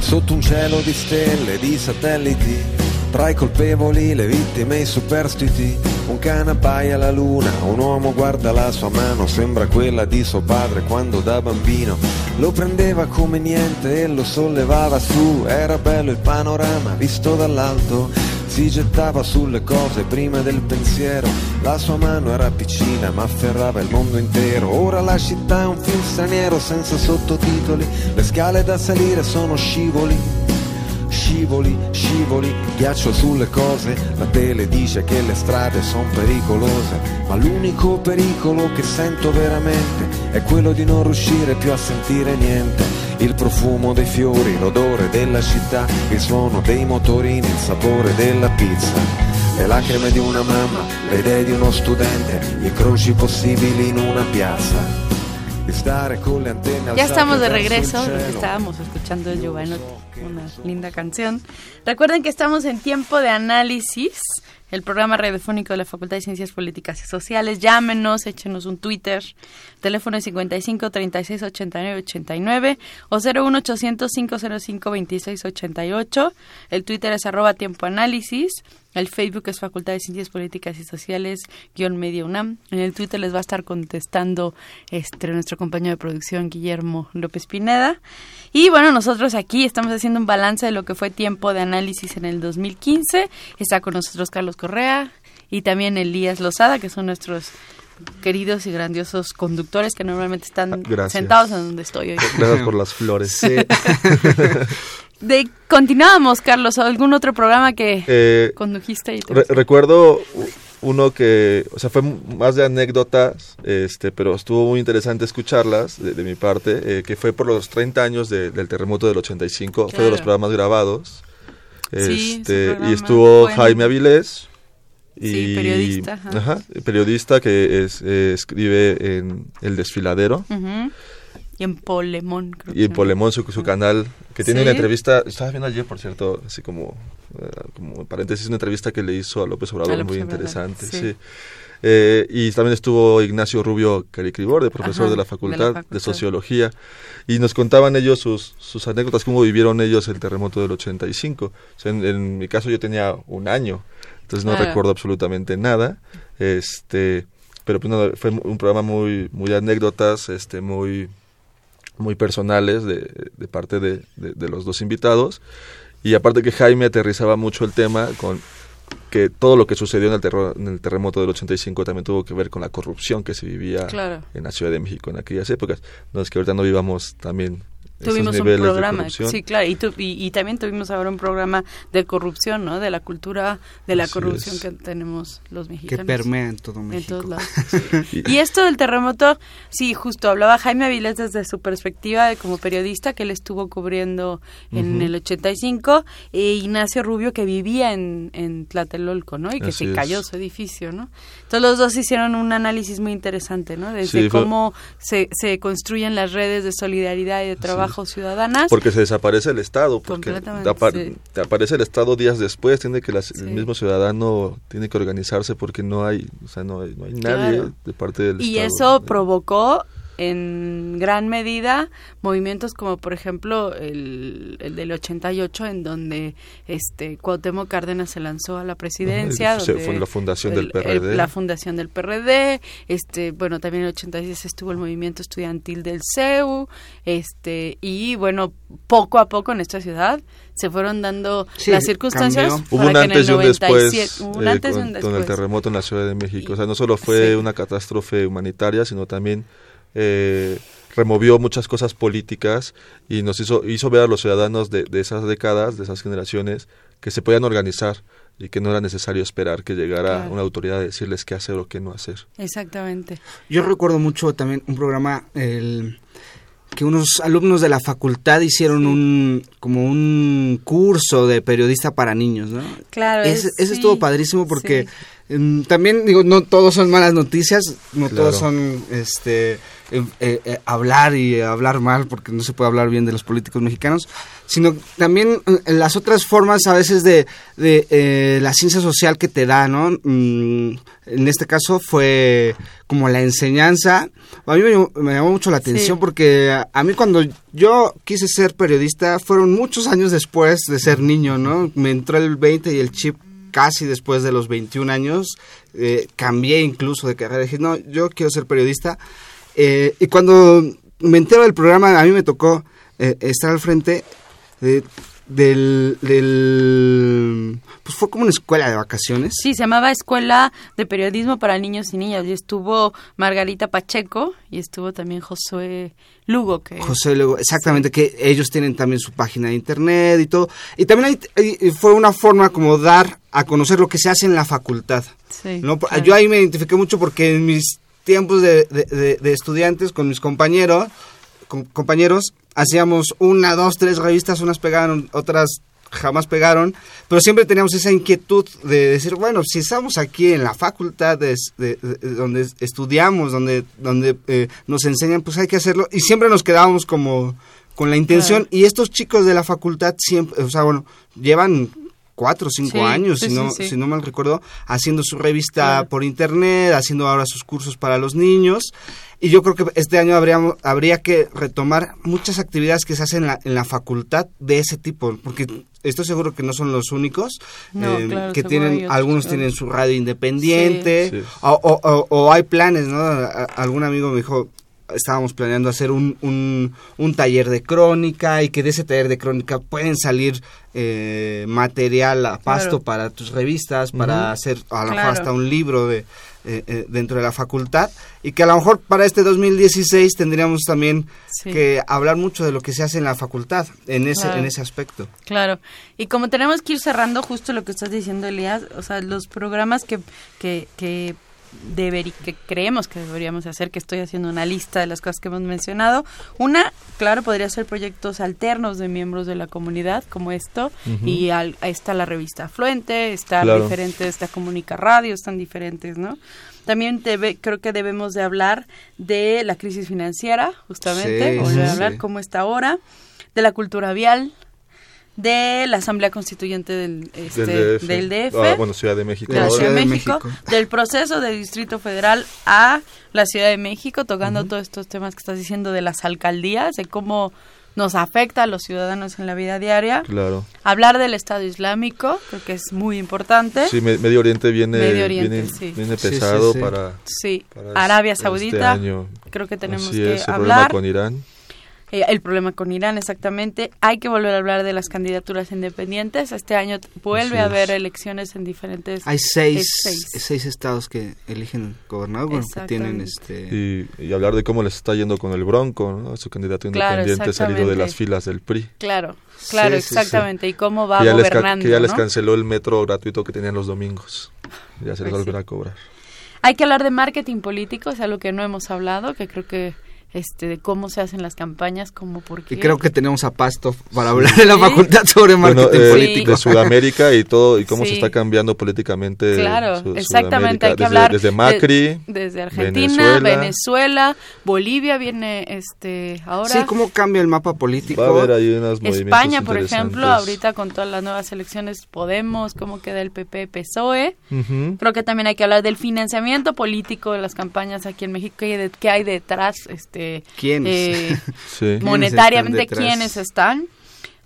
Speaker 6: Sotto un cielo di stelle, di satelliti tra i colpevoli, le vittime e i superstiti, un cane abbaia alla luna, un uomo guarda la sua mano, sembra quella di suo padre quando da bambino lo prendeva come niente e lo sollevava su, era bello il panorama visto dall'alto, si gettava sulle cose prima del pensiero, la sua mano era piccina ma afferrava il mondo intero, ora la città è un film straniero senza sottotitoli, le scale da salire sono scivoli scivoli, scivoli, ghiaccio sulle cose, la tele dice che le strade sono pericolose, ma l'unico pericolo che sento veramente è quello di non riuscire più a sentire niente, il profumo dei fiori, l'odore della città, il suono dei motorini, il sapore della pizza. Le lacrime di una mamma, le idee di uno studente, i croci possibili in una piazza.
Speaker 1: Ya estamos de regreso, estábamos escuchando Giovanni, una linda canción. Recuerden que estamos en tiempo de análisis, el programa radiofónico de la Facultad de Ciencias Políticas y Sociales. Llámenos, échenos un Twitter, teléfono 55 36 89 89 o 01 800 505 26 88. El Twitter es arroba tiempo análisis. El Facebook es Facultad de Ciencias Políticas y Sociales, guion medio UNAM. En el Twitter les va a estar contestando este, nuestro compañero de producción, Guillermo López Pineda. Y bueno, nosotros aquí estamos haciendo un balance de lo que fue tiempo de análisis en el 2015. Está con nosotros Carlos Correa y también Elías Lozada, que son nuestros queridos y grandiosos conductores que normalmente están sentados en donde estoy hoy.
Speaker 3: Gracias por las flores. Sí. <laughs>
Speaker 1: De, continuamos, Carlos, ¿algún otro programa que eh, condujiste? Y
Speaker 3: recuerdo uno que, o sea, fue más de anécdotas, este, pero estuvo muy interesante escucharlas de, mi parte, eh, que fue por los 30 años del terremoto del 85, fue de los programas grabados. Este, y estuvo Jaime Avilés, y,
Speaker 1: periodista.
Speaker 3: Ajá. periodista que es, eh, escribe en El Desfiladero.
Speaker 1: Y en Polemón,
Speaker 3: creo Y en Polemón, su, su canal, que tiene una entrevista, estaba viendo ayer, por cierto, así como, eh, como paréntesis, una entrevista que le hizo a López Obrador, muy interesante, sí. Eh, y también estuvo Ignacio Rubio Caricribor, de profesor de, la facultad, de Sociología, y nos contaban ellos sus, sus anécdotas, cómo vivieron ellos el terremoto del 85. O sea, en, mi caso yo tenía un año, entonces no recuerdo absolutamente nada. Este, pero pues, fue un programa muy, muy anécdotas, este, muy muy personales de, de parte de, de, los dos invitados. Y aparte que Jaime aterrizaba mucho el tema con que todo lo que sucedió en el, en el terremoto del 85 también tuvo que ver con la corrupción que se vivía en la Ciudad de México en aquellas épocas. No es que ahorita no vivamos también
Speaker 1: Tuvimos un programa, sí, claro, y, y, también tuvimos ahora un programa de corrupción, ¿no? De la cultura de la corrupción que tenemos los mexicanos.
Speaker 2: Que permea en todo México. <laughs>
Speaker 1: y esto del terremoto, sí, justo hablaba Jaime Avilés desde su perspectiva de como periodista que él estuvo cubriendo en el 85, e Ignacio Rubio que vivía en, en Tlatelolco, ¿no? Y que se cayó su edificio, ¿no? Entonces los dos hicieron un análisis muy interesante, ¿no? Desde cómo se, se construyen las redes de solidaridad y de trabajo ciudadanas.
Speaker 3: Porque se desaparece el Estado, porque aparece el Estado días después, tiene que el mismo ciudadano tiene que organizarse porque no hay, o sea, no hay, nadie de parte del
Speaker 1: y
Speaker 3: Estado.
Speaker 1: Y eso provocó en gran medida movimientos como por ejemplo el, el del 88 en donde este Cuauhtémoc Cárdenas se lanzó a la presidencia
Speaker 3: fue la fundación del PRD
Speaker 1: la fundación del PRD este bueno también en el 86 estuvo el movimiento estudiantil del CEU este y bueno poco a poco en esta ciudad se fueron dando las circunstancias
Speaker 3: hubo un antes y un después con, el terremoto en la Ciudad de México. O sea no solo fue una catástrofe humanitaria sino también eh, removió muchas cosas políticas y nos hizo, hizo ver a los ciudadanos de, esas décadas, de esas generaciones, que se podían organizar y que no era necesario esperar que llegara una autoridad a decirles qué hacer o qué no hacer.
Speaker 1: Exactamente.
Speaker 2: Yo recuerdo mucho también un programa el, que unos alumnos de la facultad hicieron un como un curso de periodista para niños, ¿no?
Speaker 1: Claro.
Speaker 2: Ese, estuvo padrísimo porque em, también digo no todos son malas noticias, no todos son este eh, eh, eh, hablar y hablar mal, porque no se puede hablar bien de los políticos mexicanos, sino también las otras formas a veces de, de la ciencia social que te da, ¿no? Mm, en este caso fue como la enseñanza. A mí me, llamó mucho la atención porque a, a, mí cuando yo quise ser periodista fueron muchos años después de ser niño, ¿no? Me entró el 20 y el chip casi después de los 21 años. cambié incluso de carrera. Dije, no, yo quiero ser periodista. Eh, y cuando me entero del programa, a mí me tocó eh, estar al frente del, Pues fue como una escuela de vacaciones.
Speaker 1: Sí, se llamaba Escuela de Periodismo para Niños y Niñas. Y estuvo Margarita Pacheco y estuvo también Josué Lugo. Que...
Speaker 2: José Lugo, exactamente, que ellos tienen también su página de internet y todo. Y también fue una forma como dar a conocer lo que se hace en la facultad. Sí, Yo ahí me identifiqué mucho porque en mis tiempos de, de, estudiantes con mis compañeros, compañeros, hacíamos una, dos, tres revistas, unas pegaron, otras jamás pegaron, pero siempre teníamos esa inquietud de decir, bueno, si estamos aquí en la facultad de, donde estudiamos, donde, donde eh, nos enseñan, pues hay que hacerlo, y siempre nos quedábamos como con la intención, y estos chicos de la facultad siempre, o sea, bueno, llevan cuatro o cinco años, si, no, si no mal recuerdo, haciendo su revista por internet, haciendo ahora sus cursos para los niños. Y yo creo que este año habría, habría que retomar muchas actividades que se hacen en la, en la facultad de ese tipo, porque estoy seguro que no son los únicos, eh, que tienen, algunos tienen su radio independiente, o, o, o, hay planes, ¿no? algún amigo me dijo, estábamos planeando hacer un, un, taller de crónica y que de ese taller de crónica pueden salir eh, material a pasto para tus revistas, para hacer a lo mejor hasta un libro de, eh, eh, dentro de la facultad. Y que a lo mejor para este 2016 tendríamos también que hablar mucho de lo que se hace en la facultad en ese en ese aspecto.
Speaker 1: Claro. Y como tenemos que ir cerrando justo lo que estás diciendo Elías, o sea, los programas que que, que que creemos que deberíamos hacer, que estoy haciendo una lista de las cosas que hemos mencionado. Una, claro, podría ser proyectos alternos de miembros de la comunidad, como esto, y ahí está la revista Afluente, están diferentes, está Comunica Radio, están diferentes, ¿no? También creo que debemos de hablar de la crisis financiera, justamente, de hablar cómo está ahora, de la cultura vial, de la Asamblea Constituyente del, este, del DF,
Speaker 3: ah, bueno, Ciudad de México,
Speaker 1: de la Ciudad de México, del proceso del Distrito Federal a la Ciudad de México, tocando todos estos temas que estás diciendo de las alcaldías, de cómo nos afecta a los ciudadanos en la vida diaria.
Speaker 3: Claro.
Speaker 1: Hablar del Estado Islámico, creo que es muy importante.
Speaker 3: Sí, Medio Oriente viene, viene, pesado para,
Speaker 1: sí. Arabia este Saudita. creo que tenemos que hablar.
Speaker 3: con Irán
Speaker 1: eh, el problema con Irán, exactamente. Hay que volver a hablar de las candidaturas independientes. Este año vuelve a haber elecciones en diferentes...
Speaker 2: Hay seis, seis. estados que eligen gobernador, que tienen este...
Speaker 3: Y, hablar de cómo les está yendo con el Bronco, ¿no? su candidato independiente salido de las filas del PRI.
Speaker 1: Claro, claro, exactamente. Y cómo va gobernando.
Speaker 3: que ya les canceló el metro gratuito que tenían los domingos. Ya se les pues volverá a cobrar.
Speaker 1: Hay que hablar de marketing político, es algo que no hemos hablado, que creo que este, de cómo se hacen las campañas, como por qué.
Speaker 2: Y creo que tenemos a Pasto para <laughs> hablar de la facultad sobre marketing
Speaker 3: eh,
Speaker 2: político.
Speaker 3: De Sudamérica y todo, y cómo se está cambiando políticamente.
Speaker 1: Claro, exactamente, hay que hablar.
Speaker 3: Desde Macri.
Speaker 1: desde Argentina, Venezuela. Bolivia viene este ahora.
Speaker 2: Sí, cómo cambia el mapa político.
Speaker 3: Va a haber ahí unos
Speaker 1: España, por ejemplo, ahorita con todas las nuevas elecciones, Podemos, cómo queda el PP, PSOE. Creo que también hay que hablar del financiamiento político de las campañas aquí en México, qué, qué hay detrás, este
Speaker 2: ¿Quiénes?
Speaker 1: Eh, <laughs> monetariamente quiénes están.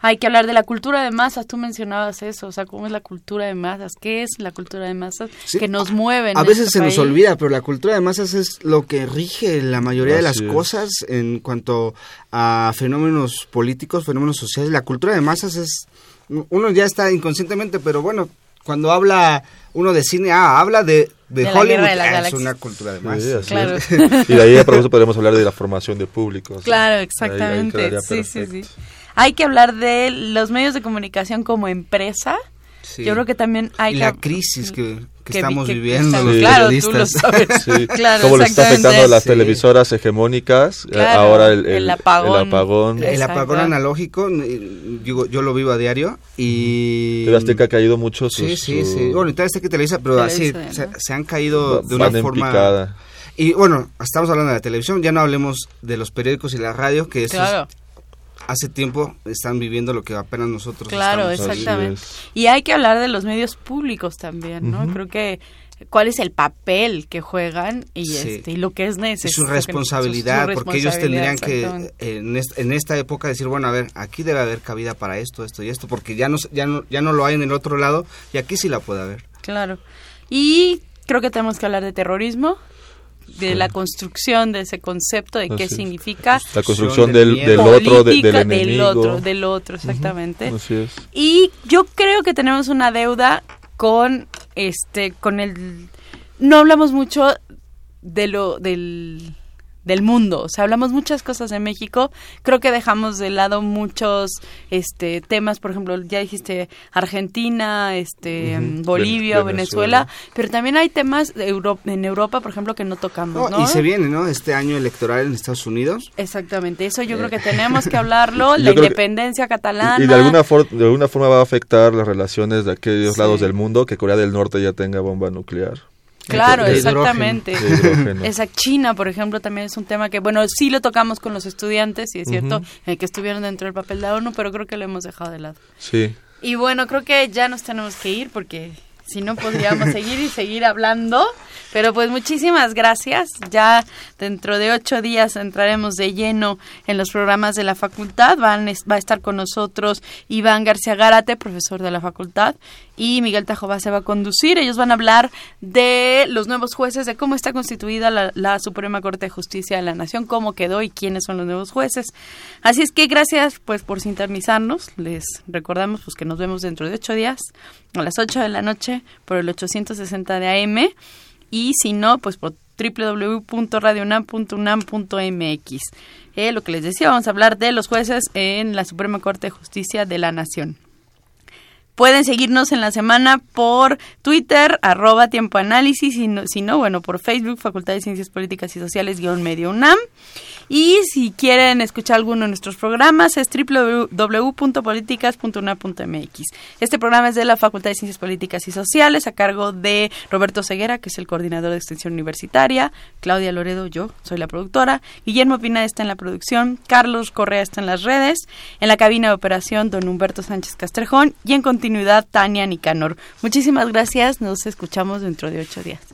Speaker 1: Hay que hablar de la cultura de masas, tú mencionabas eso, o sea, cómo es la cultura de masas, qué es la cultura de masas que nos mueve.
Speaker 2: a veces se nos olvida, pero la cultura de masas es lo que rige la mayoría de las cosas en cuanto a fenómenos políticos, fenómenos sociales. La cultura de masas es, uno ya está inconscientemente, pero bueno, cuando habla uno de cine, ah, habla de, de, Hollywood, ah, es una cultura de
Speaker 1: claro.
Speaker 3: y de ahí a propósito podemos hablar de la formación de públicos.
Speaker 1: Claro, exactamente. sí, sí, sí. Hay que hablar de los medios de comunicación como empresa. Yo creo que también hay
Speaker 2: y
Speaker 1: la
Speaker 2: crisis que, estamos viviendo los
Speaker 1: claro, tú lo sabes. <laughs> claro,
Speaker 3: Cómo le está afectando a las televisoras hegemónicas, eh, ahora el,
Speaker 1: el, apagón.
Speaker 3: El apagón,
Speaker 2: el apagón analógico, yo, yo, lo vivo a diario y...
Speaker 3: Azteca ha caído mucho sus,
Speaker 2: Sí, sí, sí. Bueno, TV Azteca Televisa, pero así, se, han caído de una forma... Y bueno, estamos hablando de la televisión, ya no hablemos de los periódicos y la radio, que eso claro hace tiempo están viviendo lo que apenas nosotros
Speaker 1: claro exactamente. Y hay que hablar de los medios públicos también no creo que cuál es el papel que juegan y este y lo que es necesario
Speaker 2: su responsabilidad porque ellos tendrían que en, en, esta época decir bueno a ver aquí debe haber cabida para esto esto y esto porque ya no ya no ya no lo hay en el otro lado y aquí sí la puede haber.
Speaker 1: Claro. Y creo que tenemos que hablar de terrorismo de la construcción de ese concepto de qué significa
Speaker 3: la construcción del, del otro del enemigo.
Speaker 1: del otro del otro exactamente. Y yo creo que tenemos una deuda con este con el no hablamos mucho de lo del del mundo. O sea, hablamos muchas cosas de México. Creo que dejamos de lado muchos este temas, por ejemplo, ya dijiste Argentina, este Bolivia, Venezuela, pero también hay temas de Europa, en Europa, por ejemplo, que no tocamos, ¿no?
Speaker 2: Y se viene, ¿no? Este año electoral en Estados Unidos.
Speaker 1: Exactamente, eso yo creo que <laughs> tenemos que hablarlo, la independencia catalana.
Speaker 3: Y de alguna, de alguna forma va a afectar las relaciones de aquellos lados del mundo que Corea del Norte ya tenga bomba nuclear.
Speaker 1: Claro, exactamente. Esa China, por ejemplo, también es un tema que, bueno, sí lo tocamos con los estudiantes, y es cierto, eh, que estuvieron dentro del papel de ONU, pero creo que lo hemos dejado de lado.
Speaker 3: Sí.
Speaker 1: Y bueno, creo que ya nos tenemos que ir porque si no podríamos <laughs> seguir y seguir hablando. Pero pues muchísimas gracias. Ya dentro de ocho días entraremos de lleno en los programas de la facultad. Van, va a estar con nosotros Iván García Gárate, profesor de la facultad, y Miguel Tajobá se va a conducir. Ellos van a hablar de los nuevos jueces, de cómo está constituida la, la Suprema Corte de Justicia de la Nación, cómo quedó y quiénes son los nuevos jueces. Así es que gracias pues por sintonizarnos. Les recordamos pues que nos vemos dentro de ocho días a las ocho de la noche por el 860 de AM y si no, pues por www.radionam.unam.mx. Eh, lo que les decía, vamos a hablar de los jueces en la Suprema Corte de Justicia de la Nación. Pueden seguirnos en la semana por Twitter, arroba tiempo análisis, y si no, bueno, por Facebook, Facultad de Ciencias Políticas y Sociales, guion medio UNAM. Y si quieren escuchar alguno de nuestros programas es www.políticas.una.mx. Este programa es de la Facultad de Ciencias Políticas y Sociales a cargo de Roberto Ceguera, que es el coordinador de extensión universitaria, Claudia Loredo, yo soy la productora, Guillermo Pina está en la producción, Carlos Correa está en las redes, en la cabina de operación don Humberto Sánchez Castrejón y en continuidad Tania Nicanor. Muchísimas gracias, nos escuchamos dentro de ocho días.